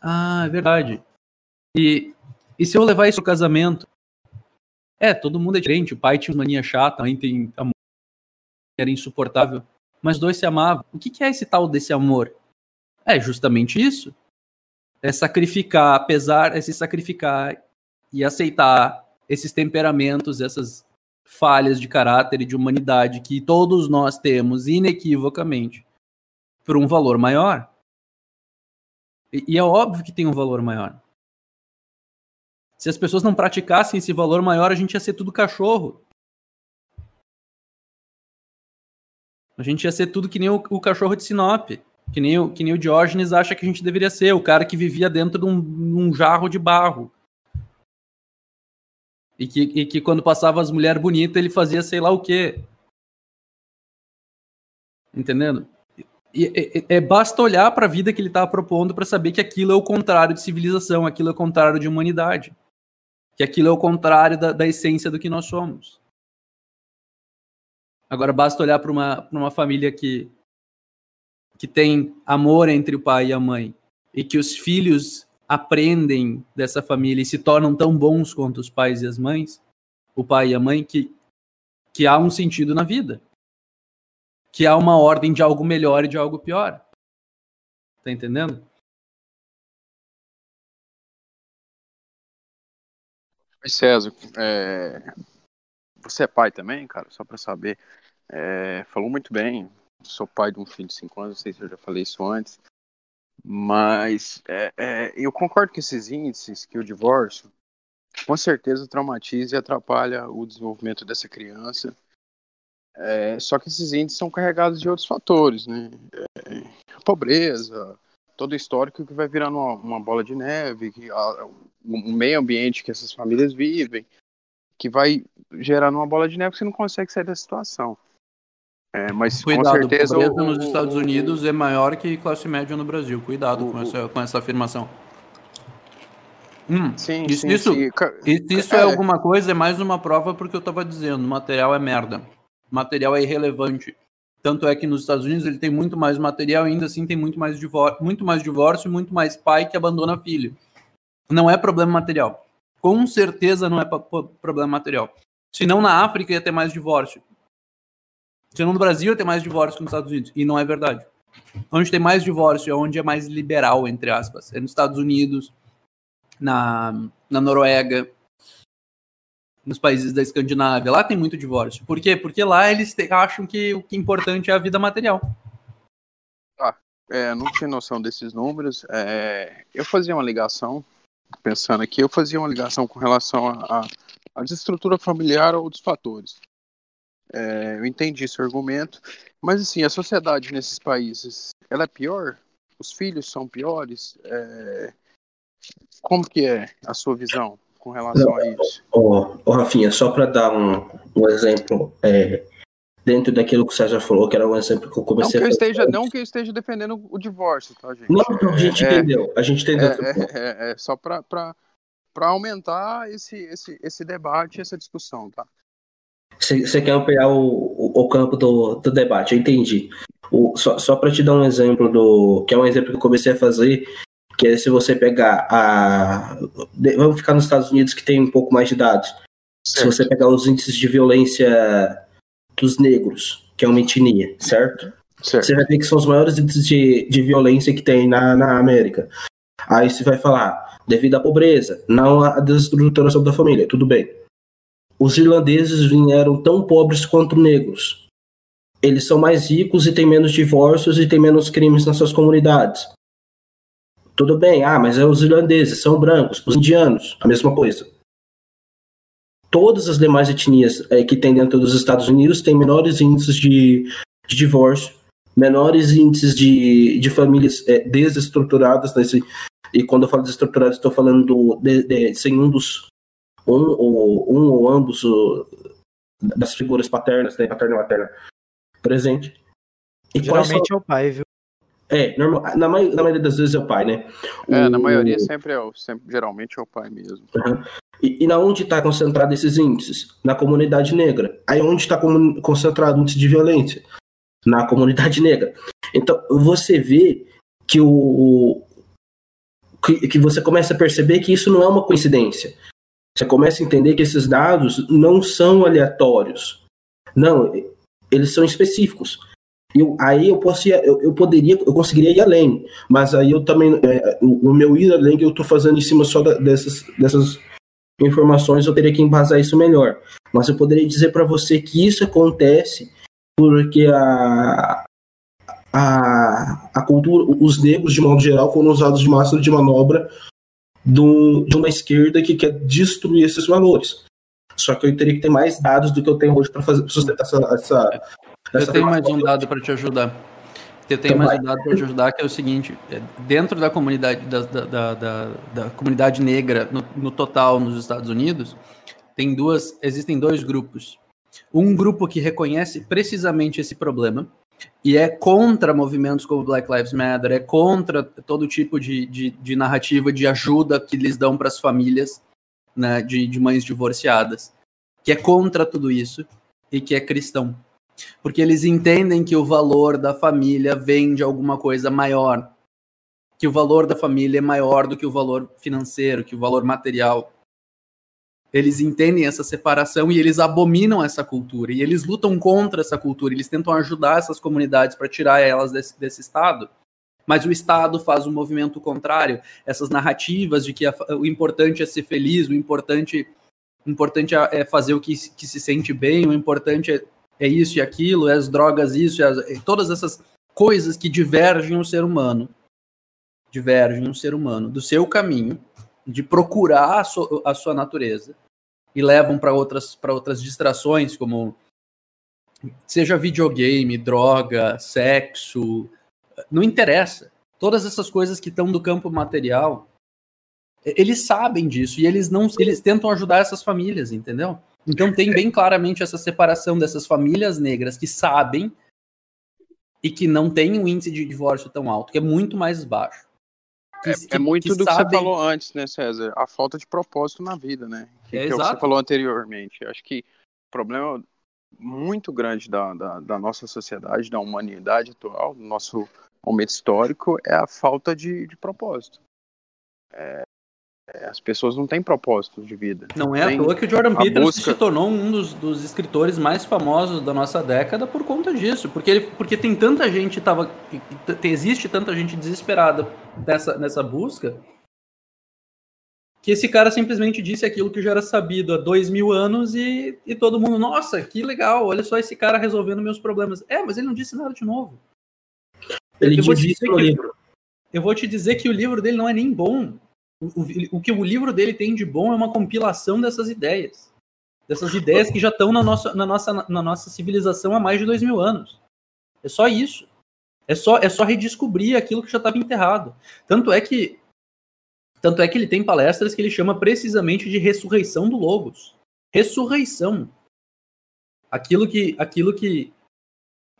Ah, é verdade. E, e se eu levar isso ao casamento? É, todo mundo é diferente. O pai tinha uma mania chata, a mãe tem amor, era insuportável. Mas dois se amavam. O que, que é esse tal desse amor? É justamente isso. É sacrificar, apesar, é se sacrificar e aceitar esses temperamentos, essas falhas de caráter e de humanidade que todos nós temos inequivocamente por um valor maior. E, e é óbvio que tem um valor maior. Se as pessoas não praticassem esse valor maior, a gente ia ser tudo cachorro. A gente ia ser tudo que nem o, o cachorro de Sinop. Que nem, o, que nem o Diógenes acha que a gente deveria ser, o cara que vivia dentro de um, um jarro de barro. E que, e que quando passava as mulheres bonitas, ele fazia sei lá o quê. Entendendo? E, é, basta olhar para a vida que ele estava propondo para saber que aquilo é o contrário de civilização, aquilo é o contrário de humanidade. Que aquilo é o contrário da, da essência do que nós somos. Agora basta olhar para uma, uma família que que tem amor entre o pai e a mãe e que os filhos aprendem dessa família e se tornam tão bons quanto os pais e as mães, o pai e a mãe, que, que há um sentido na vida. Que há uma ordem de algo melhor e de algo pior. Tá entendendo? César, é... você é pai também, cara? Só para saber. É... Falou muito bem. Sou pai de um filho de 5 anos, não sei se eu já falei isso antes. Mas é, é, eu concordo com esses índices que o divórcio com certeza traumatiza e atrapalha o desenvolvimento dessa criança. É, só que esses índices são carregados de outros fatores, né? É, pobreza, todo o histórico que vai virando uma, uma bola de neve, que a, o meio ambiente que essas famílias vivem, que vai gerando uma bola de neve que você não consegue sair da situação. É, mas Cuidado, com certeza pobreza o, nos o, Estados o, Unidos é maior que classe média no Brasil. Cuidado com, essa, com essa afirmação. Hum, Sim, isso, sim, isso, sim. isso, isso é. alguma coisa, é mais uma prova porque eu estava dizendo, o material é merda. O material é irrelevante. Tanto é que nos Estados Unidos ele tem muito mais material, ainda assim tem muito mais, divórcio, muito mais divórcio e muito mais pai que abandona filho. Não é problema material. Com certeza não é problema material. Senão na África ia ter mais divórcio. Senão no Brasil ter mais divórcio que nos Estados Unidos. E não é verdade. Onde tem mais divórcio é onde é mais liberal, entre aspas. É nos Estados Unidos, na, na Noruega, nos países da Escandinávia. Lá tem muito divórcio. Por quê? Porque lá eles te, acham que o que é importante é a vida material. Ah, é, não tinha noção desses números. É, eu fazia uma ligação, pensando aqui, eu fazia uma ligação com relação à desestrutura familiar ou dos fatores. É, eu entendi esse argumento, mas assim, a sociedade nesses países, ela é pior? Os filhos são piores? É, como que é a sua visão com relação a isso? Ô, oh, Rafinha, só para dar um, um exemplo, é, dentro daquilo que o César falou, que era um exemplo que eu comecei não que eu a esteja, Não que eu esteja defendendo o divórcio, tá, gente? Não, a gente é, entendeu, a gente entendeu. É, é só para aumentar esse, esse, esse debate, essa discussão, tá? Você quer ampliar o, o, o, campo do, do debate, eu entendi. O, só só para te dar um exemplo do. que é um exemplo que eu comecei a fazer, que é se você pegar a. Vamos ficar nos Estados Unidos que tem um pouco mais de dados. Certo. Se você pegar os índices de violência dos negros, que é uma etnia, certo? certo? Você vai ver que são os maiores índices de, de violência que tem na, na América. Aí você vai falar, devido à pobreza, não à desestruturação da família, tudo bem os irlandeses vieram tão pobres quanto negros. Eles são mais ricos e têm menos divórcios e têm menos crimes nas suas comunidades. Tudo bem, ah, mas é os irlandeses, são brancos, os indianos, a mesma coisa. Todas as demais etnias é, que tem dentro dos Estados Unidos têm menores índices de, de divórcio, menores índices de, de famílias é, desestruturadas. Nesse, e quando eu falo desestruturadas, estou falando do, de, de, sem um dos um ou, um ou ambos o, das figuras paternas, né, paterna e materna, presente. E Geralmente são... é o pai, viu? É, normal, na, na, maioria das vezes é o pai, né? É, o... na maioria sempre é, sempre, geralmente é o pai mesmo. Uhum. E, e na onde está concentrado esses índices? Na comunidade negra. Aí onde está concentrado o índice de violência? Na comunidade negra. Então, você vê que o, que, que, você começa a perceber que isso não é uma coincidência. Você começa a entender que esses dados não são aleatórios. Não, eles são específicos. Eu, aí eu, posso ir, eu, eu, poderia, eu conseguiria ir além, mas aí eu também, é, o, o, meu ir além que eu estou fazendo em cima só da, dessas, dessas informações, eu teria que embasar isso melhor. Mas eu poderia dizer para você que isso acontece porque a, a, a cultura, os negros de modo geral foram usados de massa de manobra de uma esquerda que quer destruir esses valores. Só que eu teria que ter mais dados do que eu tenho hoje para sustentar essa, essa, essa. Eu tenho mais um dado para te ajudar. Eu tenho então mais um dado para te ajudar, que é o seguinte: é, dentro da comunidade, da, da, da, da comunidade negra, no, no, total nos Estados Unidos, tem duas, existem dois grupos. Um grupo que reconhece precisamente esse problema, e é contra movimentos como Black Lives Matter, é contra todo tipo de, de, de narrativa de ajuda que eles dão para as famílias né, de, de mães divorciadas, que é contra tudo isso e que é cristão. Porque eles entendem que o valor da família vem de alguma coisa maior, que o valor da família é maior do que o valor financeiro, que o valor material. Eles entendem essa separação e eles abominam essa cultura e eles lutam contra essa cultura. Eles tentam ajudar essas comunidades para tirar elas desse, desse estado. Mas o Estado faz um movimento contrário. Essas narrativas de que a, o importante é ser feliz, o importante importante é, é fazer o que, que se sente bem, o importante é, é isso e aquilo, é as drogas isso, é, as, é todas essas coisas que divergem o ser humano, divergem o ser humano do seu caminho, de procurar a, a sua natureza, e levam para outras, outras distrações, como seja videogame, droga, sexo, não interessa. Todas essas coisas que estão do campo material, eles sabem disso e eles não eles tentam ajudar essas famílias, entendeu? Então tem bem claramente essa separação dessas famílias negras que sabem e que não tem um índice de divórcio tão alto, que é muito mais baixo. Que, é, é, muito que do sabem... que você falou antes, né, César? A falta de propósito na vida, né? Que, é, que é o que você falou anteriormente. Acho que o problema muito grande da, da, da, nossa sociedade, da humanidade atual, do nosso momento histórico, é a falta de, de propósito. É, é, as pessoas não têm propósito de vida. Não é Tem à toa que o Jordan Peterson busca... se tornou um dos, dos, escritores mais famosos da nossa década por conta disso. Porque, ele, porque tem tanta gente tava. Existe tanta gente desesperada nessa, nessa busca que esse cara simplesmente disse aquilo que já era sabido há dois mil anos e, e todo mundo, nossa, que legal, olha só esse cara resolvendo meus problemas. É, mas ele não disse nada de novo. Ele eu diz isso no livro. Eu vou te dizer que o livro dele não é nem bom. O, o, que o livro dele tem de bom é uma compilação dessas ideias. Dessas ideias que já estão na nossa, na, nossa, na nossa civilização há mais de dois mil anos. É só isso. É só, é só redescobrir aquilo que já estava enterrado. Tanto é que tanto é que ele tem palestras que ele chama precisamente de ressurreição do Logos. Ressurreição. Aquilo que aquilo que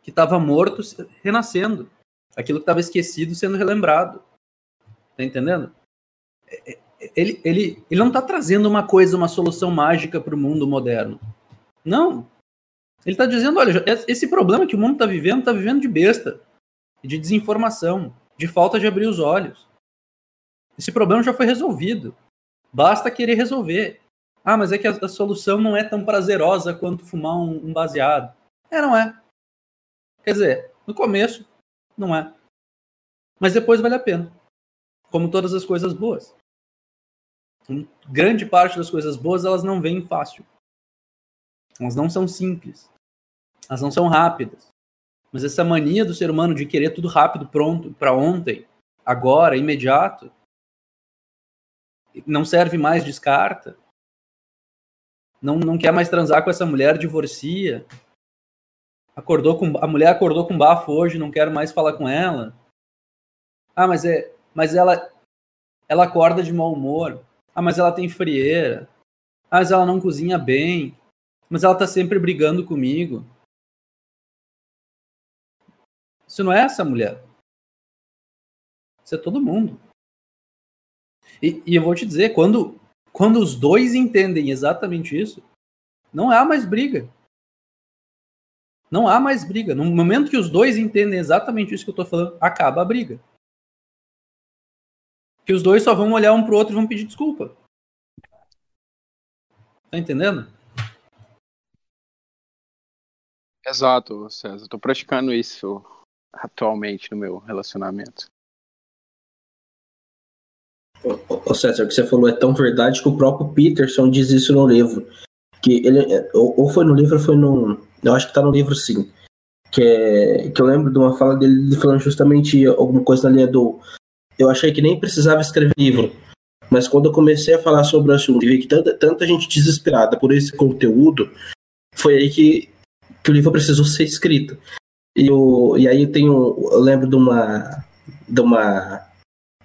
que estava morto renascendo. Aquilo que estava esquecido sendo relembrado. Tá entendendo? ele, ele, ele não está trazendo uma coisa, uma solução mágica para o mundo moderno. Não. Ele está dizendo, olha, esse problema que o mundo está vivendo, está vivendo de besta, de desinformação, de falta de abrir os olhos. Esse problema já foi resolvido. Basta querer resolver. Ah, mas é que a, a solução não é tão prazerosa quanto fumar um, um baseado. É, não é. Quer dizer, no começo, não é. Mas depois vale a pena como todas as coisas boas. Grande parte das coisas boas elas não vêm fácil. Elas não são simples. Elas não são rápidas. Mas essa mania do ser humano de querer tudo rápido, pronto, para ontem, agora, imediato, não serve mais, descarta. Não, não quer mais transar com essa mulher, divorcia. Acordou com a mulher acordou com bafo hoje, não quero mais falar com ela. Ah, mas é mas ela ela acorda de mau humor. Ah, mas ela tem frieira. Ah, mas ela não cozinha bem. Mas ela tá sempre brigando comigo. Isso não é essa mulher. Isso é todo mundo. E, e eu vou te dizer, quando, quando os dois entendem exatamente isso, não há mais briga. Não há mais briga. No momento que os dois entendem exatamente isso que eu tô falando, acaba a briga que os dois só vão olhar um pro outro e vão pedir desculpa. Tá entendendo? Exato, César. Tô praticando isso atualmente no meu relacionamento. Ô, César, o que você falou é tão verdade que o próprio Peterson diz isso no livro. Que ele, ou foi no livro ou foi no. Eu acho que tá no livro sim. Que, é, que eu lembro de uma fala dele falando justamente alguma coisa na linha do eu achei que nem precisava escrever livro. Mas quando eu comecei a falar sobre o assunto e vi que tanta, tanta gente desesperada por esse conteúdo, foi aí que, que o livro precisou ser escrito. E, eu, e aí eu tenho. Eu lembro de uma. De uma,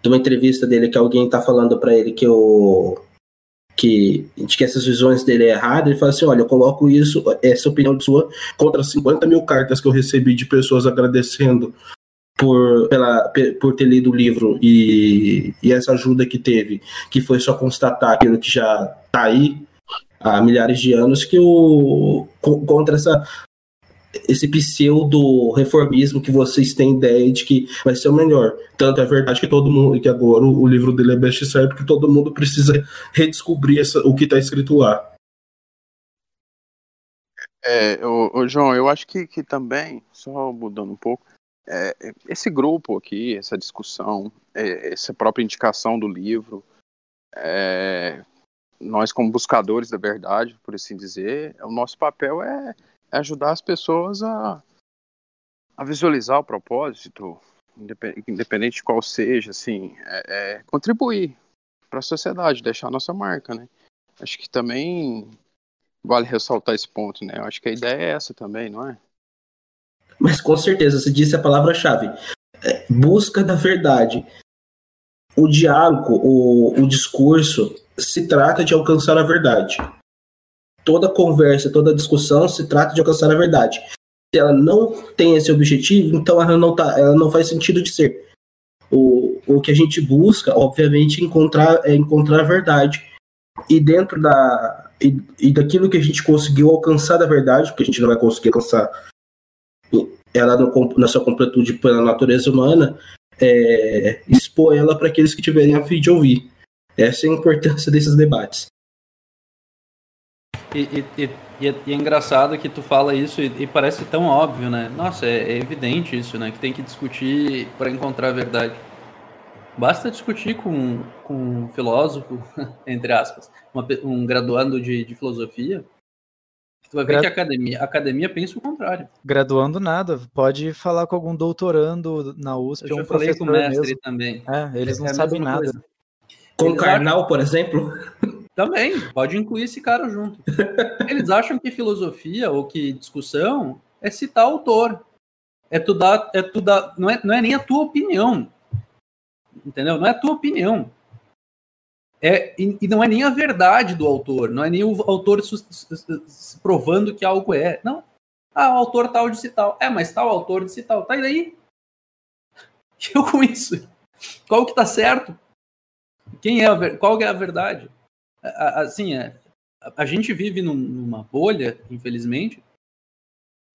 de uma entrevista dele que alguém tá falando para ele que o que, que essas visões dele é errada, ele fala assim, olha, eu coloco isso, essa opinião sua, contra 50 mil cartas que eu recebi de pessoas agradecendo por, pela, por ter lido o livro e, e essa ajuda que teve, que foi só constatar aquilo que já está aí há milhares de anos, que o contra essa esse pseudo reformismo que vocês têm ideia de que vai ser o melhor. Tanto é verdade que todo mundo, que agora o, livro dele é best seller, porque todo mundo precisa redescobrir essa, o que está escrito lá. É, o, o, João, eu acho que, que também, só mudando um pouco, é, esse grupo aqui, essa discussão, é, essa própria indicação do livro, é, nós como buscadores da verdade, por assim dizer, o nosso papel é, é ajudar as pessoas a, a visualizar o propósito, independente de qual seja, assim, é, é contribuir para a sociedade, deixar a nossa marca, né? Acho que também vale ressaltar esse ponto, né? Acho que a ideia é essa também, não é? Mas com certeza, você disse a palavra-chave. É, busca da verdade. O diálogo, o, o discurso, se trata de alcançar a verdade. Toda conversa, toda discussão se trata de alcançar a verdade. Se ela não tem esse objetivo, então ela não, tá, ela não faz sentido de ser. O, o que a gente busca, obviamente, encontrar, é encontrar a verdade. E dentro da. E, e daquilo que a gente conseguiu alcançar da verdade, porque a gente não vai conseguir alcançar ela no, na sua completude pela natureza humana, é, expor ela para aqueles que tiverem a fim de ouvir. Essa é a importância desses debates. E, e, e, é, e, é, engraçado que tu fala isso e, parece tão óbvio, né? Nossa, é, é evidente isso, né? Que tem que discutir para encontrar a verdade. Basta discutir com, com um filósofo, entre aspas, uma, um graduando de, de filosofia, Tu vai ver Gra... que a academia, a academia pensa o contrário. Graduando nada, pode falar com algum doutorando na USP. Eu já um falei com o mestre mesmo. também. É, eles é não sabem nada. Coisa. Com eles Karnal, por exemplo? Também, pode incluir esse cara junto. Eles acham que filosofia ou que discussão é citar autor. É tu dar, é tu dar, não é, não é nem a tua opinião. Entendeu? Não é a tua opinião. É, e, e, não é nem a verdade do autor, não é nem o autor provando que algo é. Não. Ah, o autor tal disse tal. É, mas tal autor disse tal. Tá, e daí? Eu com isso? Qual que tá certo? Quem é a, qual é a verdade? Assim, é, a gente vive num, numa bolha, infelizmente.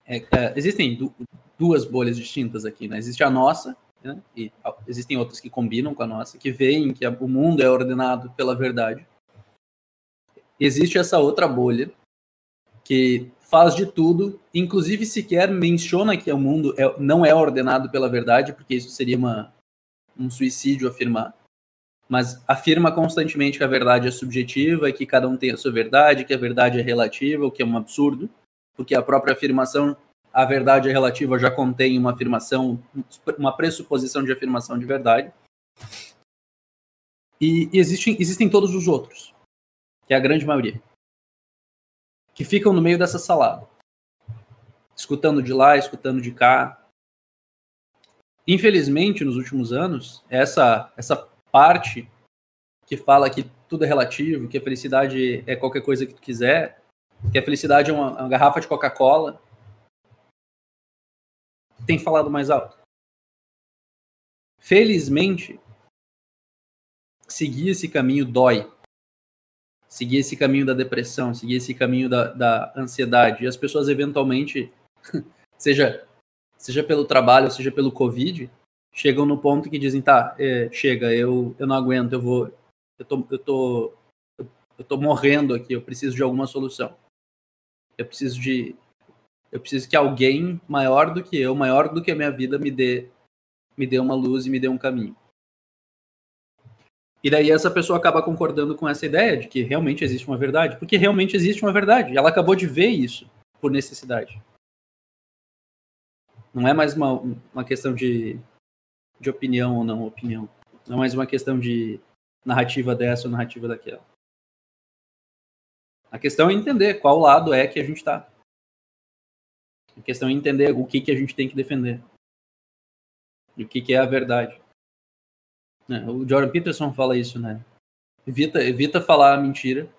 É, é, existem du duas bolhas distintas aqui, né? Existe a nossa, né? e existem outras que combinam com a nossa, que veem que o mundo é ordenado pela verdade. Existe essa outra bolha que faz de tudo, inclusive sequer menciona que o mundo é, não é ordenado pela verdade, porque isso seria uma, um suicídio afirmar, mas afirma constantemente que a verdade é subjetiva, que cada um tem a sua verdade, que a verdade é relativa, o que é um absurdo, porque a própria afirmação a verdade é relativa já contém uma afirmação, uma pressuposição de afirmação de verdade. E, e existem, existem todos os outros, que é a grande maioria, que ficam no meio dessa salada, escutando de lá, escutando de cá. Infelizmente, nos últimos anos, essa, essa parte que fala que tudo é relativo, que a felicidade é qualquer coisa que tu quiser, que a felicidade é uma, uma garrafa de Coca-Cola, tem falado mais alto. Felizmente, seguir esse caminho dói. Seguir esse caminho da depressão, seguir esse caminho da, da ansiedade. E as pessoas, eventualmente, seja, seja pelo trabalho, seja pelo Covid, chegam no ponto que dizem: tá, é, chega, eu, eu não aguento, eu vou. Eu tô, eu, tô, eu tô morrendo aqui, eu preciso de alguma solução. Eu preciso de, eu preciso que alguém maior do que eu, maior do que a minha vida, me dê, me dê uma luz e me dê um caminho. E daí essa pessoa acaba concordando com essa ideia de que realmente existe uma verdade, porque realmente existe uma verdade. Ela acabou de ver isso por necessidade. Não é mais uma, uma questão de, de opinião ou não opinião. Não é mais uma questão de narrativa dessa ou narrativa daquela. A questão é entender qual lado é que a gente está. A questão é entender o que, que a gente tem que defender. E o que, que é a verdade. É, o Jordan Peterson fala isso, né? Evita, evita falar mentira.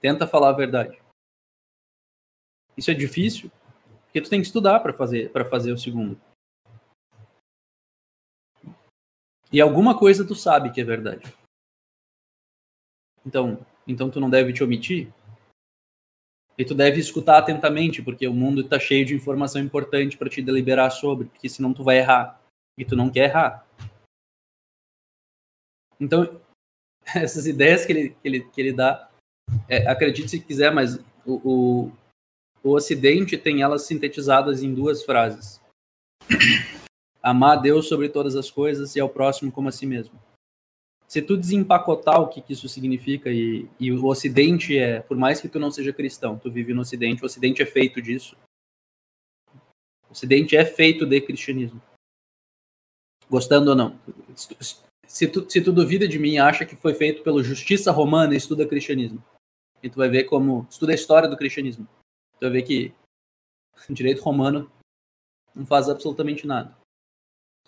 Tenta falar a verdade. Isso é difícil, porque tu tem que estudar para fazer, para fazer o segundo. E alguma coisa tu sabe que é verdade. Então, então tu não deve te omitir e tu deve escutar atentamente, porque o mundo está cheio de informação importante para te deliberar sobre, porque senão tu vai errar. E tu não quer errar. Então, essas ideias que ele, que ele, que ele dá, é, acredite se quiser, mas o, o, o Ocidente tem elas sintetizadas em duas frases. Amar a Deus sobre todas as coisas e ao próximo como a si mesmo. se tu desempacotar o que, que isso significa e, e, o Ocidente é, por mais que tu não seja cristão, tu vive no Ocidente, o Ocidente é feito disso. O Ocidente é feito de cristianismo. Gostando ou não. Se tu, se tu duvida de mim acha que foi feito pela justiça romana e estuda cristianismo, e tu vai ver como estuda a história do cristianismo, tu vai ver que o direito romano não faz absolutamente nada.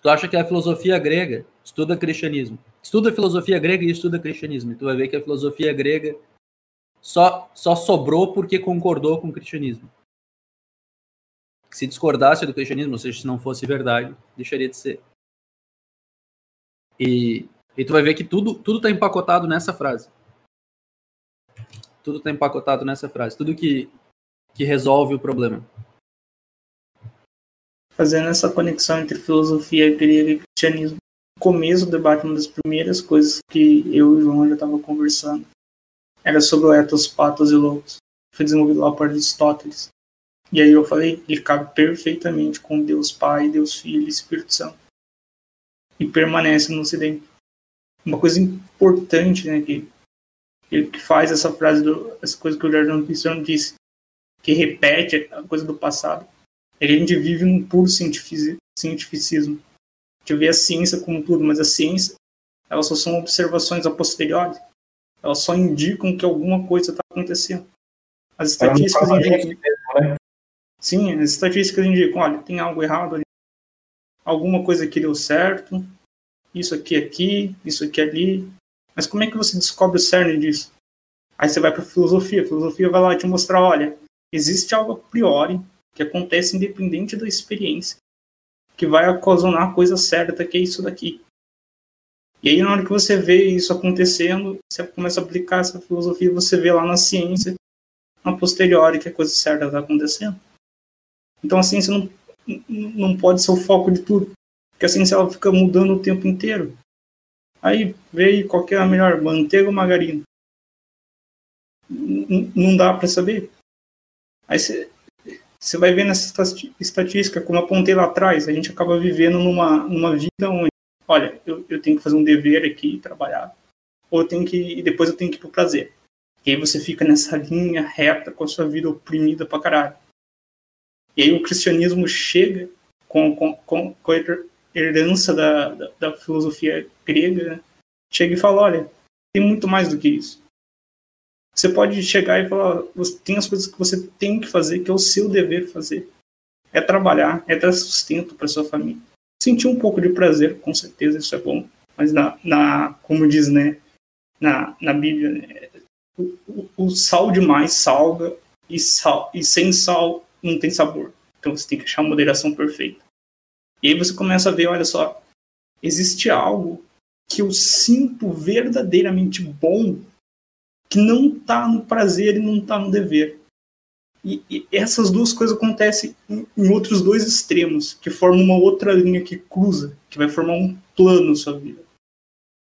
Tu acha que a filosofia grega estuda cristianismo, estuda filosofia grega e estuda cristianismo, e tu vai ver que a filosofia grega só, só sobrou porque concordou com o cristianismo. Se discordasse do cristianismo, ou seja, se não fosse verdade, deixaria de ser. E, e tu vai ver que tudo tudo está empacotado nessa frase. Tudo está empacotado nessa frase. Tudo que, que resolve o problema. Fazendo essa conexão entre filosofia grega e cristianismo, no começo do debate, uma das primeiras coisas que eu e o João já estava conversando era sobre o ethos, patos e logos. Foi desenvolvido lá por Aristóteles. E aí eu falei, ele cabe perfeitamente com Deus Pai, Deus Filho e Espírito Santo e permanece no Ocidente. Uma coisa importante, né, que, que faz essa frase, do, essa coisa que o Jordan Peterson disse, que repete a coisa do passado, a gente vive um puro cientificismo. A gente vê a ciência como tudo, mas a ciência, elas só são observações a posteriori. Elas só indicam que alguma coisa está acontecendo. As estatísticas indicam. Né? Sim, as estatísticas indicam, olha, tem algo errado ali alguma coisa que deu certo, isso aqui aqui, isso aqui ali. Mas como é que você descobre o cerne disso? Aí você vai para a filosofia. A filosofia vai lá te mostrar, olha, existe algo a priori que acontece independente da experiência, que vai ocasionar a coisa certa, que é isso daqui. E aí, na hora que você vê isso acontecendo, você começa a aplicar essa filosofia, você vê lá na ciência, na posteriori, que a coisa certa está acontecendo. Então a ciência não não pode ser o foco de tudo. Porque a ciência ela fica mudando o tempo inteiro. Aí veio qual é a melhor, manteiga ou margarina? Não dá para saber. Aí você vai ver nessa estatística, como apontei lá atrás, a gente acaba vivendo numa, numa vida onde, olha, eu, eu tenho que fazer um dever aqui, trabalhar, ou eu tenho que, e depois eu tenho que ir pro prazer. E aí você fica nessa linha reta com a sua vida oprimida pra caralho. E aí o cristianismo chega com, com, com, com a herança da, da, da filosofia grega, né? chega e fala, olha, tem muito mais do que isso. Você pode chegar e falar, tem as coisas que você tem que fazer, que é o seu dever fazer. É trabalhar, é dar sustento para sua família. Sentir um pouco de prazer, com certeza isso é bom. Mas na, na como diz, né, na, na Bíblia, né, o, o, o sal demais salga e, sal, e sem sal não tem sabor. Então você tem que achar a moderação perfeita. E aí você começa a ver, olha só, existe algo que eu sinto verdadeiramente bom que não está no prazer e não está no dever. E, e, essas duas coisas acontecem em, em, outros dois extremos, que formam uma outra linha que cruza, que vai formar um plano na sua vida,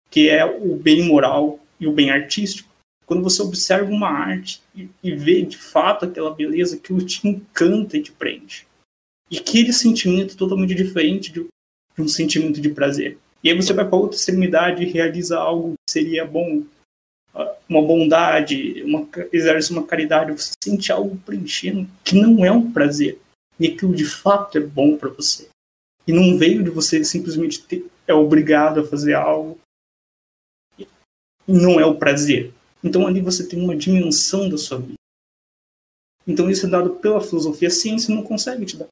que é o bem moral e o bem artístico quando você observa uma arte e, e vê de fato aquela beleza, aquilo te encanta e te prende. E aquele sentimento é totalmente diferente de, de um sentimento de prazer. E aí você vai para outra extremidade e realiza algo que seria bom, uma bondade, uma, exerce uma caridade, você sente algo preenchendo que não é um prazer. E aquilo de fato é bom para você. E não veio de você simplesmente ter, é obrigado a fazer algo. E não é o prazer. Então ali você tem uma dimensão da sua vida. Então isso é dado pela filosofia. A ciência não consegue te dar.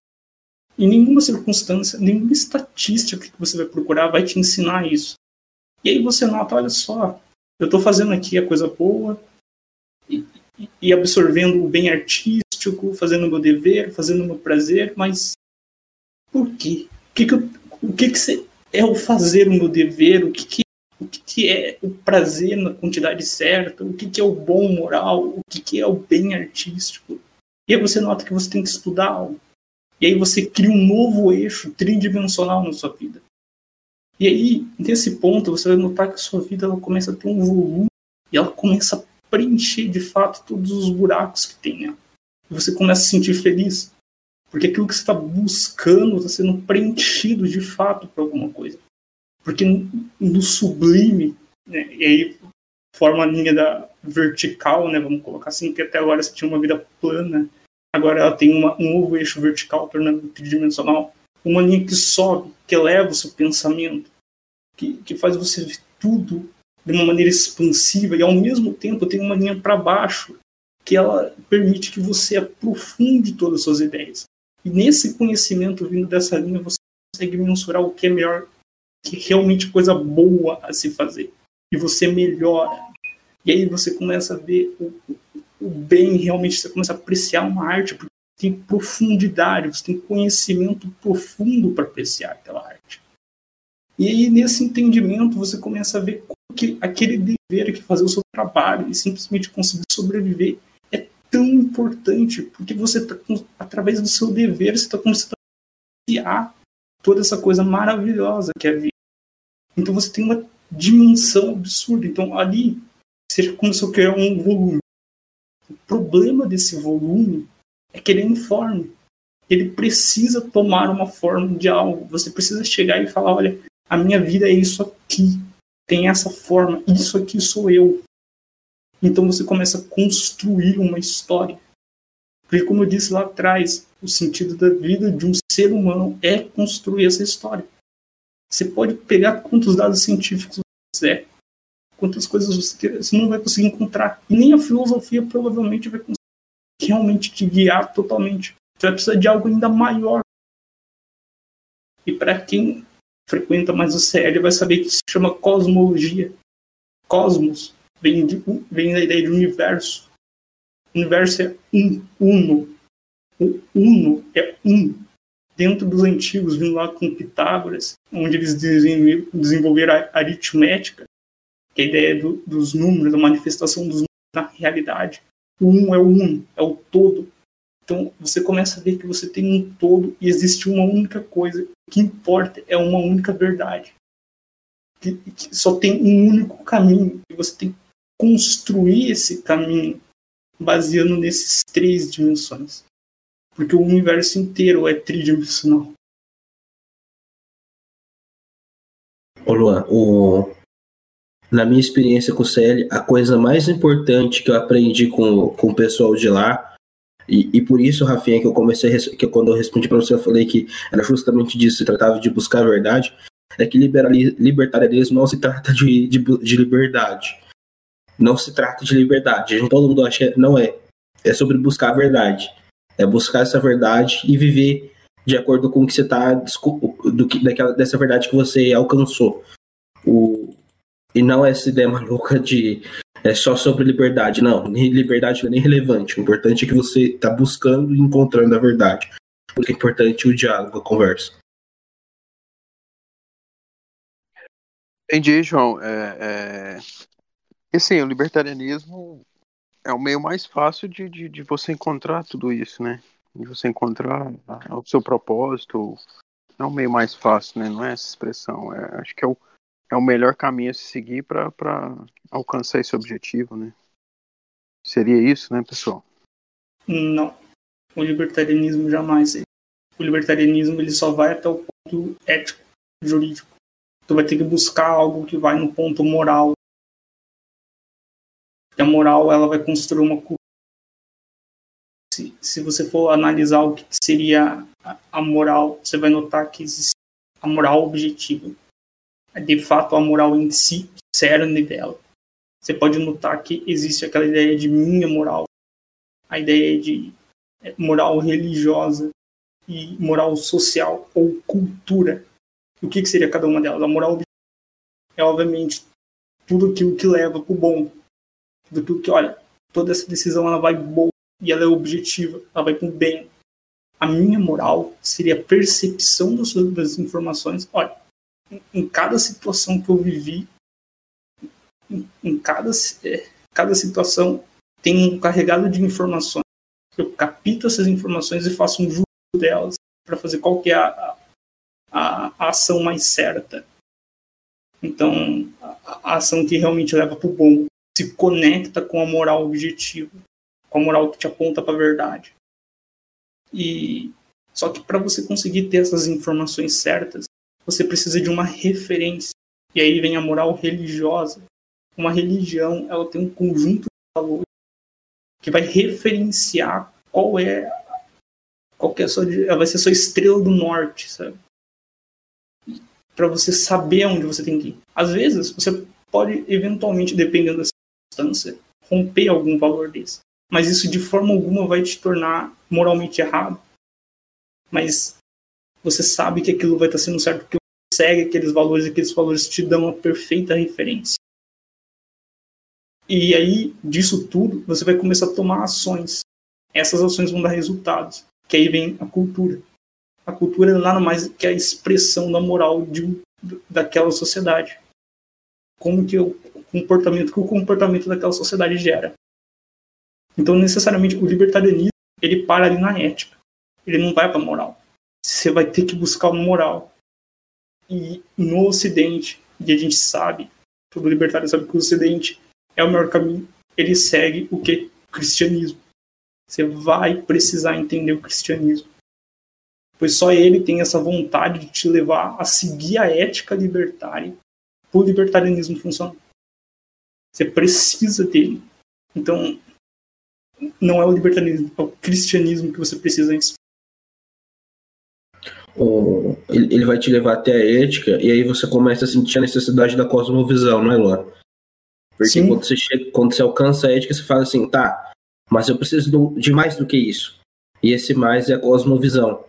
Em nenhuma circunstância, nenhuma estatística que você vai procurar vai te ensinar isso. E aí você nota, olha só, eu estou fazendo aqui a coisa boa e, e, absorvendo o bem artístico, fazendo o meu dever, fazendo o meu prazer, mas por quê? O que, que, eu, o que, que é o fazer o meu dever? O que, que o que, que, é o prazer na quantidade certa, o que, que é o bom moral, o que, que é o bem artístico. E aí você nota que você tem que estudar algo. E aí você cria um novo eixo tridimensional na sua vida. E aí, nesse ponto, você vai notar que a sua vida ela começa a ter um volume e ela começa a preencher de fato todos os buracos que tem. E você começa a se sentir feliz. Porque aquilo que você está buscando está sendo preenchido de fato por alguma coisa. Porque no sublime né? E aí forma a linha da vertical, né? Vamos colocar assim, que até agora você tinha uma vida plana, agora ela tem uma, um novo eixo vertical, tornando tridimensional. Uma linha que sobe, que eleva o seu pensamento, que, que faz você ver tudo de uma maneira expansiva e ao mesmo tempo tem uma linha para baixo que ela permite que você aprofunde todas as suas ideias. E nesse conhecimento vindo dessa linha você consegue mensurar o que é melhor, que é realmente coisa boa a se fazer e você melhora. E aí você começa a ver o, o bem, realmente você começa a apreciar uma arte, porque tem profundidade, você tem conhecimento profundo para apreciar aquela arte. E aí, nesse entendimento, você começa a ver que aquele dever que fazer o seu trabalho e simplesmente conseguir sobreviver é tão importante, porque você está, através do seu dever, você está a apreciar toda essa coisa maravilhosa que é a vida. Então você tem uma dimensão absurda. Então, ali, você começou a criar um volume. O problema desse volume é que ele é informe. Ele precisa tomar uma forma de algo. Você precisa chegar e falar: olha, a minha vida é isso aqui. Tem essa forma. Isso aqui sou eu. Então você começa a construir uma história. Porque, como eu disse lá atrás, o sentido da vida de um ser humano é construir essa história. Você pode pegar quantos dados científicos você quiser, quantas coisas você quer, você não vai conseguir encontrar. E nem a filosofia provavelmente vai conseguir realmente te guiar totalmente. Você vai precisar de algo ainda maior. E para quem frequenta mais o CL vai saber que se chama cosmologia. Cosmos vem, de, vem da ideia de universo. Universo é um, uno. O uno é um dentro dos antigos, vindo lá com Pitágoras, onde eles desenvolveram a aritmética, que é a ideia do, dos números, a manifestação dos números na realidade. O um é o um, é o todo. Então você começa a ver que você tem um todo e existe uma única coisa. O que importa é uma única verdade. Que, que só tem um único caminho e você tem que construir esse caminho baseando nesses três dimensões porque o universo inteiro é tridimensional. Ô Luan, o... na minha experiência com o CL, a coisa mais importante que eu aprendi com, com o pessoal de lá, e, e por isso, Rafinha, que eu comecei, que quando eu respondi para você, eu falei que era justamente disso, se tratava de buscar a verdade, é que libertarianismo não se trata de, de, de liberdade. Não se trata de liberdade. Todo mundo acha que não é. É sobre buscar a verdade. É buscar essa verdade e viver de acordo com o que você está do que daquela dessa verdade que você alcançou. O, e não essa ideia maluca de é só sobre liberdade. Não, liberdade não é nem relevante. O importante é que você está buscando e encontrando a verdade. Porque é importante o diálogo, a conversa. Entendi, João. É, é... E sim, o libertarianismo é o meio mais fácil de, de, de, você encontrar tudo isso, né? De você encontrar o seu propósito. É o meio mais fácil, né? Não é essa expressão. É, acho que é o, é o melhor caminho a se seguir para alcançar esse objetivo, né? Seria isso, né, pessoal? Não. O libertarianismo jamais. O libertarianismo ele só vai até o ponto ético, jurídico. Tu vai ter que buscar algo que vai no ponto moral, a moral ela vai construir uma se, se você for analisar o que seria a, moral, você vai notar que existe a moral objetiva. De fato, a moral em si, cerne dela. Você pode notar que existe aquela ideia de minha moral, a ideia de é, moral religiosa e moral social ou cultura. O que, que seria cada uma delas? A moral é, obviamente, tudo aquilo que leva para o bom, do que, olha, toda essa decisão ela vai boa e ela é objetiva, ela vai com bem. A minha moral seria a percepção das informações. Olha, em, cada situação que eu vivi, em, em cada, é, cada situação tem um carregado de informações. Eu capito essas informações e faço um juízo delas para fazer qual que é a, a, a, ação mais certa. Então, a, a ação que realmente leva para o bom se conecta com a moral objetiva, com a moral que te aponta para a verdade. E só que para você conseguir ter essas informações certas, você precisa de uma referência. E aí vem a moral religiosa, uma religião ela tem um conjunto de valores que vai referenciar qual é qual é a sua, ela vai ser a sua estrela do norte, sabe? Para você saber aonde você tem que ir. Às vezes, você pode eventualmente, dependendo da circunstância, romper algum valor desse. Mas isso de forma alguma vai te tornar moralmente errado. Mas você sabe que aquilo vai estar sendo certo porque você segue aqueles valores e aqueles valores te dão a perfeita referência. E aí, disso tudo, você vai começar a tomar ações. Essas ações vão dar resultados. Que aí vem a cultura. A cultura é nada mais que a expressão da moral de, daquela sociedade. Como que o comportamento que o comportamento daquela sociedade gera. Então, necessariamente, o libertarianismo ele para ali na ética. Ele não vai para a moral. Você vai ter que buscar uma moral. E no Ocidente, e a gente sabe, todo libertário sabe que o Ocidente é o melhor caminho. Ele segue o que? Cristianismo. Você vai precisar entender o cristianismo. Pois só ele tem essa vontade de te levar a seguir a ética libertária para o libertarianismo funcionar. Você precisa dele. Então, não é o libertarianismo, é o cristianismo que você precisa Ele vai te levar até a ética e aí você começa a sentir a necessidade da cosmovisão, não é, Lora? Porque quando você, chega, quando você alcança a ética, você fala assim, tá, mas eu preciso de mais do que isso. E esse mais é a cosmovisão,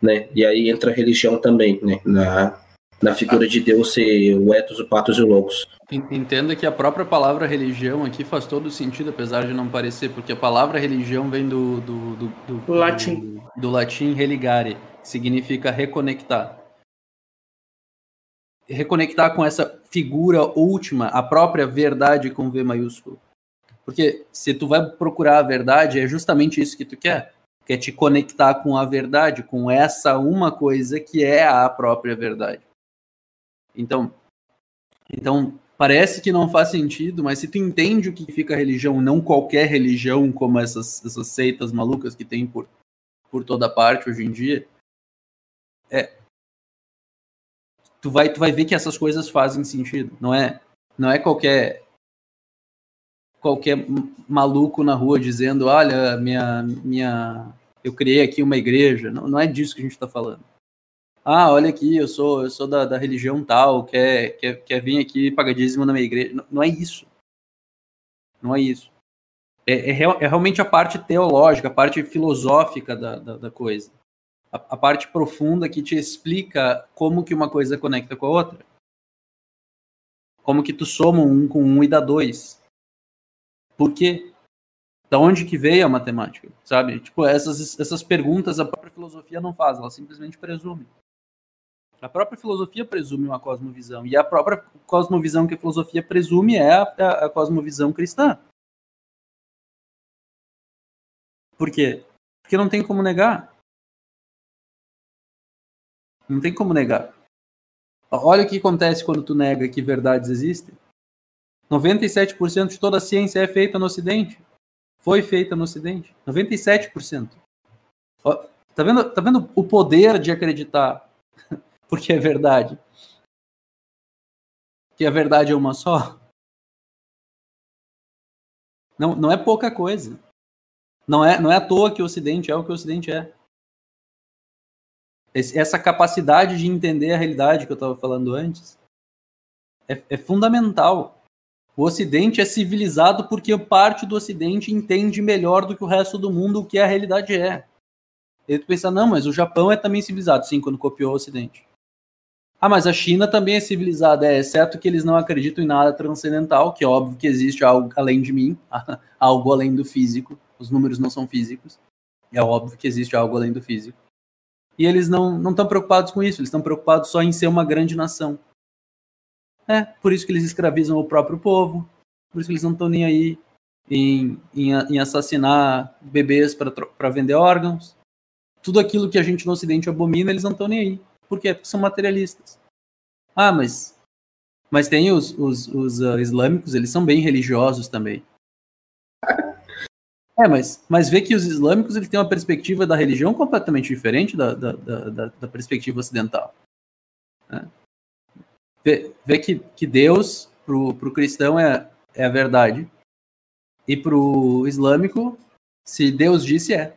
né? E aí entra a religião também, né? Na, na figura de Deus ser o etos, o patos e o logos. Entenda que a própria palavra religião aqui faz todo sentido, apesar de não parecer, porque a palavra religião vem do, do, do, do latim. Do, do latim religare, que significa reconectar. Reconectar com essa figura última, a própria verdade com V maiúsculo. Porque se tu vai procurar a verdade, é justamente isso que tu quer. Quer te conectar com a verdade, com essa uma coisa que é a própria verdade. Então, então parece que não faz sentido, mas se tu entende o que fica religião, não qualquer religião como essas, essas seitas malucas que tem por, por toda parte hoje em dia, é, tu vai tu vai ver que essas coisas fazem sentido. Não é não é qualquer qualquer maluco na rua dizendo, olha, minha minha eu criei aqui uma igreja. Não, não é disso que a gente está falando ah, olha aqui, eu sou, eu sou da, da religião tal, quer, quer, quer vir aqui pagar dízimo na minha igreja. Não, não é isso. Não é isso. É, é, é, realmente a parte teológica, a parte filosófica da, da, da coisa. A, a, parte profunda que te explica como que uma coisa conecta com a outra. Como que tu soma um com um e dá dois. Por quê? Da onde que veio a matemática, sabe? Tipo, essas, essas perguntas a própria filosofia não faz, ela simplesmente presume. A própria filosofia presume uma cosmovisão. E a própria cosmovisão que a filosofia presume é a, a, a cosmovisão cristã. Por quê? Porque não tem como negar. Não tem como negar. Olha o que acontece quando tu nega que verdades existem. 97% de toda a ciência é feita no Ocidente. Foi feita no Ocidente. 97%. Tá vendo, tá vendo o poder de acreditar porque é verdade. Que a verdade é uma só. Não, não é pouca coisa. Não é, não é à toa que o Ocidente é o que o Ocidente é. Esse, essa capacidade de entender a realidade que eu estava falando antes é, é fundamental. O Ocidente é civilizado porque parte do Ocidente entende melhor do que o resto do mundo o que a realidade é. E tu pensa, não, mas o Japão é também civilizado, sim, quando copiou o Ocidente. Ah, mas a China também é civilizada, é, exceto que eles não acreditam em nada transcendental, que é óbvio que existe algo além de mim, algo além do físico. Os números não são físicos. É óbvio que existe algo além do físico. E eles não estão preocupados com isso, eles estão preocupados só em ser uma grande nação. É, por isso que eles escravizam o próprio povo, por isso que eles não estão nem aí em, em, em assassinar bebês para vender órgãos. Tudo aquilo que a gente no Ocidente abomina, eles não estão nem aí. Por quê? Porque são materialistas. Ah, mas mas tem os, os, os uh, islâmicos, eles são bem religiosos também. É, mas, mas vê que os islâmicos eles têm uma perspectiva da religião completamente diferente da, da, da, da perspectiva ocidental. Né? Vê, vê que, que Deus pro, pro cristão é, é a verdade. E pro islâmico, se Deus disse, é.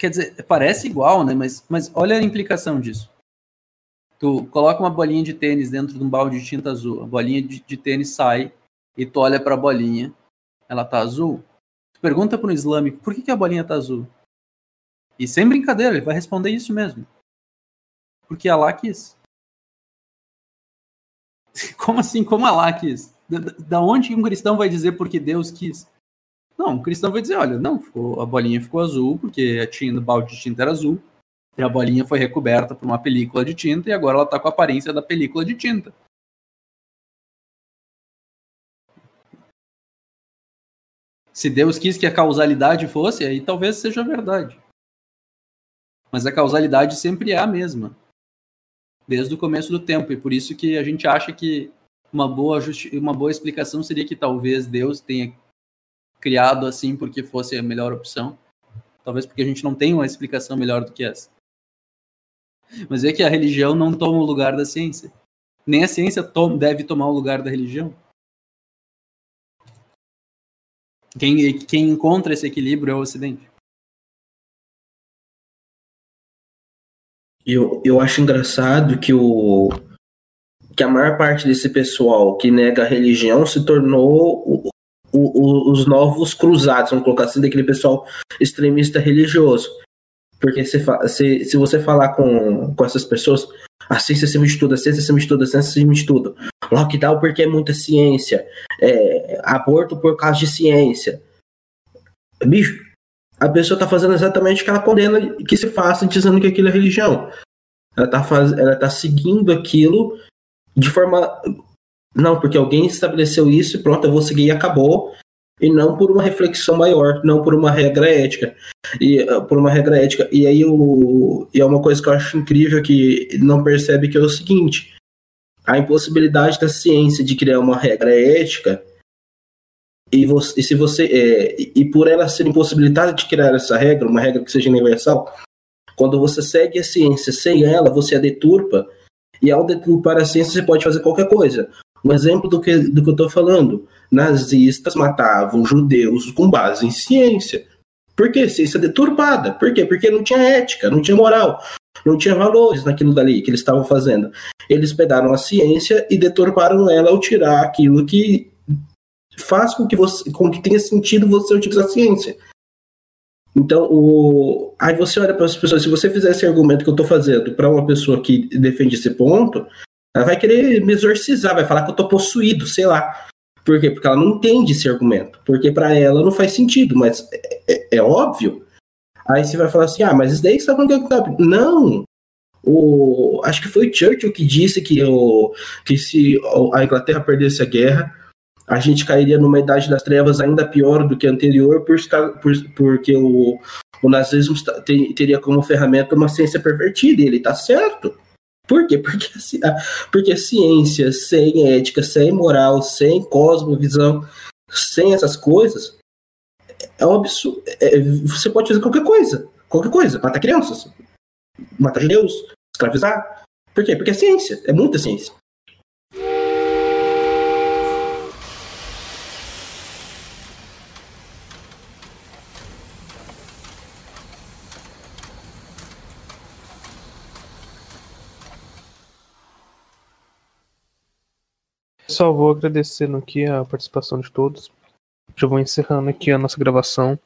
Quer dizer, parece igual, né? Mas, mas olha a implicação disso. Tu coloca uma bolinha de tênis dentro de um balde de tinta azul, a bolinha de, de tênis sai e tu olha para a bolinha, ela tá azul. Tu pergunta para um islâmico, por que, que a bolinha tá azul? E sem brincadeira, ele vai responder isso mesmo. Porque Allah quis. Como assim? Como Allah quis? Da, da onde um cristão vai dizer porque Deus quis? Não, um cristão vai dizer, olha, não, ficou, a bolinha ficou azul porque a tinta, o balde de tinta era azul. E a bolinha foi recoberta por uma película de tinta e agora ela está com a aparência da película de tinta. Se Deus quis que a causalidade fosse, aí talvez seja verdade. Mas a causalidade sempre é a mesma. Desde o começo do tempo. E por isso que a gente acha que uma boa, uma boa explicação seria que talvez Deus tenha criado assim porque fosse a melhor opção. Talvez porque a gente não tem uma explicação melhor do que essa. Mas é que a religião não toma o lugar da ciência. Nem a ciência to deve tomar o lugar da religião. Quem, quem encontra esse equilíbrio é o Ocidente. Eu, eu acho engraçado que o que a maior parte desse pessoal que nega a religião se tornou o, o, os novos cruzados, vamos colocar assim, daquele pessoal extremista religioso. Porque se, se, se você falar com, com essas pessoas, a ciência acima de tudo, a ciência acima de tudo, a ciência acima de tudo. Lockdown porque é muita ciência. É, aborto por causa de ciência. Bicho, a pessoa está fazendo exatamente o que ela condena que se faça, dizendo que aquilo é religião. Ela está faz... ela tá seguindo aquilo de forma não, porque alguém estabeleceu isso e pronto, eu vou seguir e acabou. E não por uma reflexão maior, não por uma regra ética. E uh, por uma regra ética. E aí o, e é uma coisa que eu acho incrível que não percebe que é o seguinte: a impossibilidade da ciência de criar uma regra ética e, você, e se você é, e por ela ser impossibilitada de criar essa regra, uma regra que seja universal, quando você segue a ciência sem ela, você a deturpa, e ao deturpar a ciência você pode fazer qualquer coisa. Um exemplo do que, do que eu estou falando. Nazistas matavam judeus com base em ciência. Por quê? Ciência deturpada. Por quê? Porque não tinha ética, não tinha moral, não tinha valores naquilo dali que eles estavam fazendo. Eles pegaram a ciência e deturparam ela ao tirar aquilo que faz com que, você, com que tenha sentido você utilizar a ciência. Então, o... aí você olha para as pessoas, se você fizer esse argumento que eu estou fazendo para uma pessoa que defende esse ponto, ela vai querer me exorcizar, vai falar que eu tô possuído, sei lá. Por quê? Porque ela não entende esse argumento. Porque para ela não faz sentido, mas é, é, é, óbvio. Aí você vai falar assim: ah, mas isso daí você tá falando que é Não! O, acho que foi Churchill que disse que, o, que se a Inglaterra perdesse a guerra, a gente cairia numa idade das trevas ainda pior do que a anterior, por, por, porque o, o nazismo teria como ferramenta uma ciência pervertida, e ele tá certo. Por quê? Porque, porque ciência sem ética, sem moral, sem cosmovisão, sem essas coisas, é um absurdo. É, você pode fazer qualquer coisa. Qualquer coisa. Matar crianças. Matar judeus. Escravizar. Por quê? Porque é ciência. É muita ciência. Só vou agradecendo aqui a participação de todos. Já vou encerrando aqui a nossa gravação.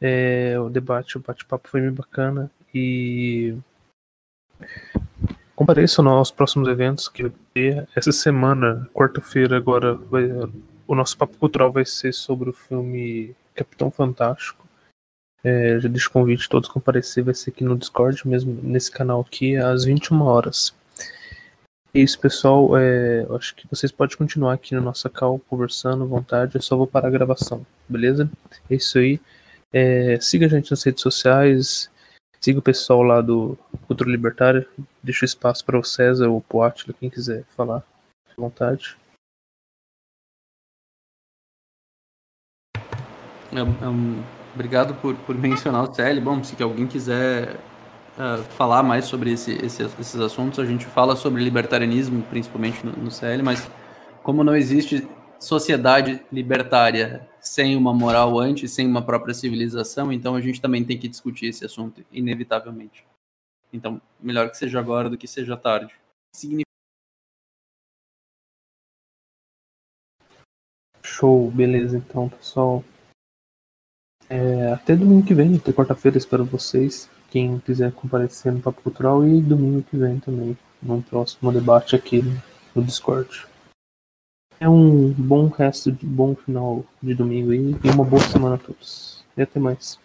É, o debate, o bate-papo foi bem bacana. E compareçam aos próximos eventos que vai ter. Essa semana, quarta-feira, agora, vai, o nosso papo cultural vai ser sobre o filme Capitão Fantástico. É, já deixo o convite todos comparecer, vai ser aqui no Discord, mesmo nesse canal aqui, às 21 horas. Isso, pessoal. É, acho que vocês podem continuar aqui na nossa call conversando à vontade. Eu só vou parar a gravação, beleza? É isso aí. É, siga a gente nas redes sociais. Siga o pessoal lá do Cultura Libertária. Deixa o espaço para o César ou o Atila, quem quiser falar à vontade. Um, obrigado por, por mencionar o CL. Bom, se alguém quiser uh, falar mais sobre esse, esse, esses assuntos. A gente fala sobre libertarianismo, principalmente no, no CL, mas como não existe sociedade libertária sem uma moral antes, sem uma própria civilização, então a gente também tem que discutir esse assunto, inevitavelmente. Então, melhor que seja agora do que seja tarde. Significa... Show, beleza então, pessoal. É, até domingo que vem, até quarta-feira, espero vocês. Quem quiser comparecer no Papo Cultural e domingo que vem também, no próximo debate aqui no Discord. É um bom resto de bom final de domingo e uma boa semana a todos. E até mais.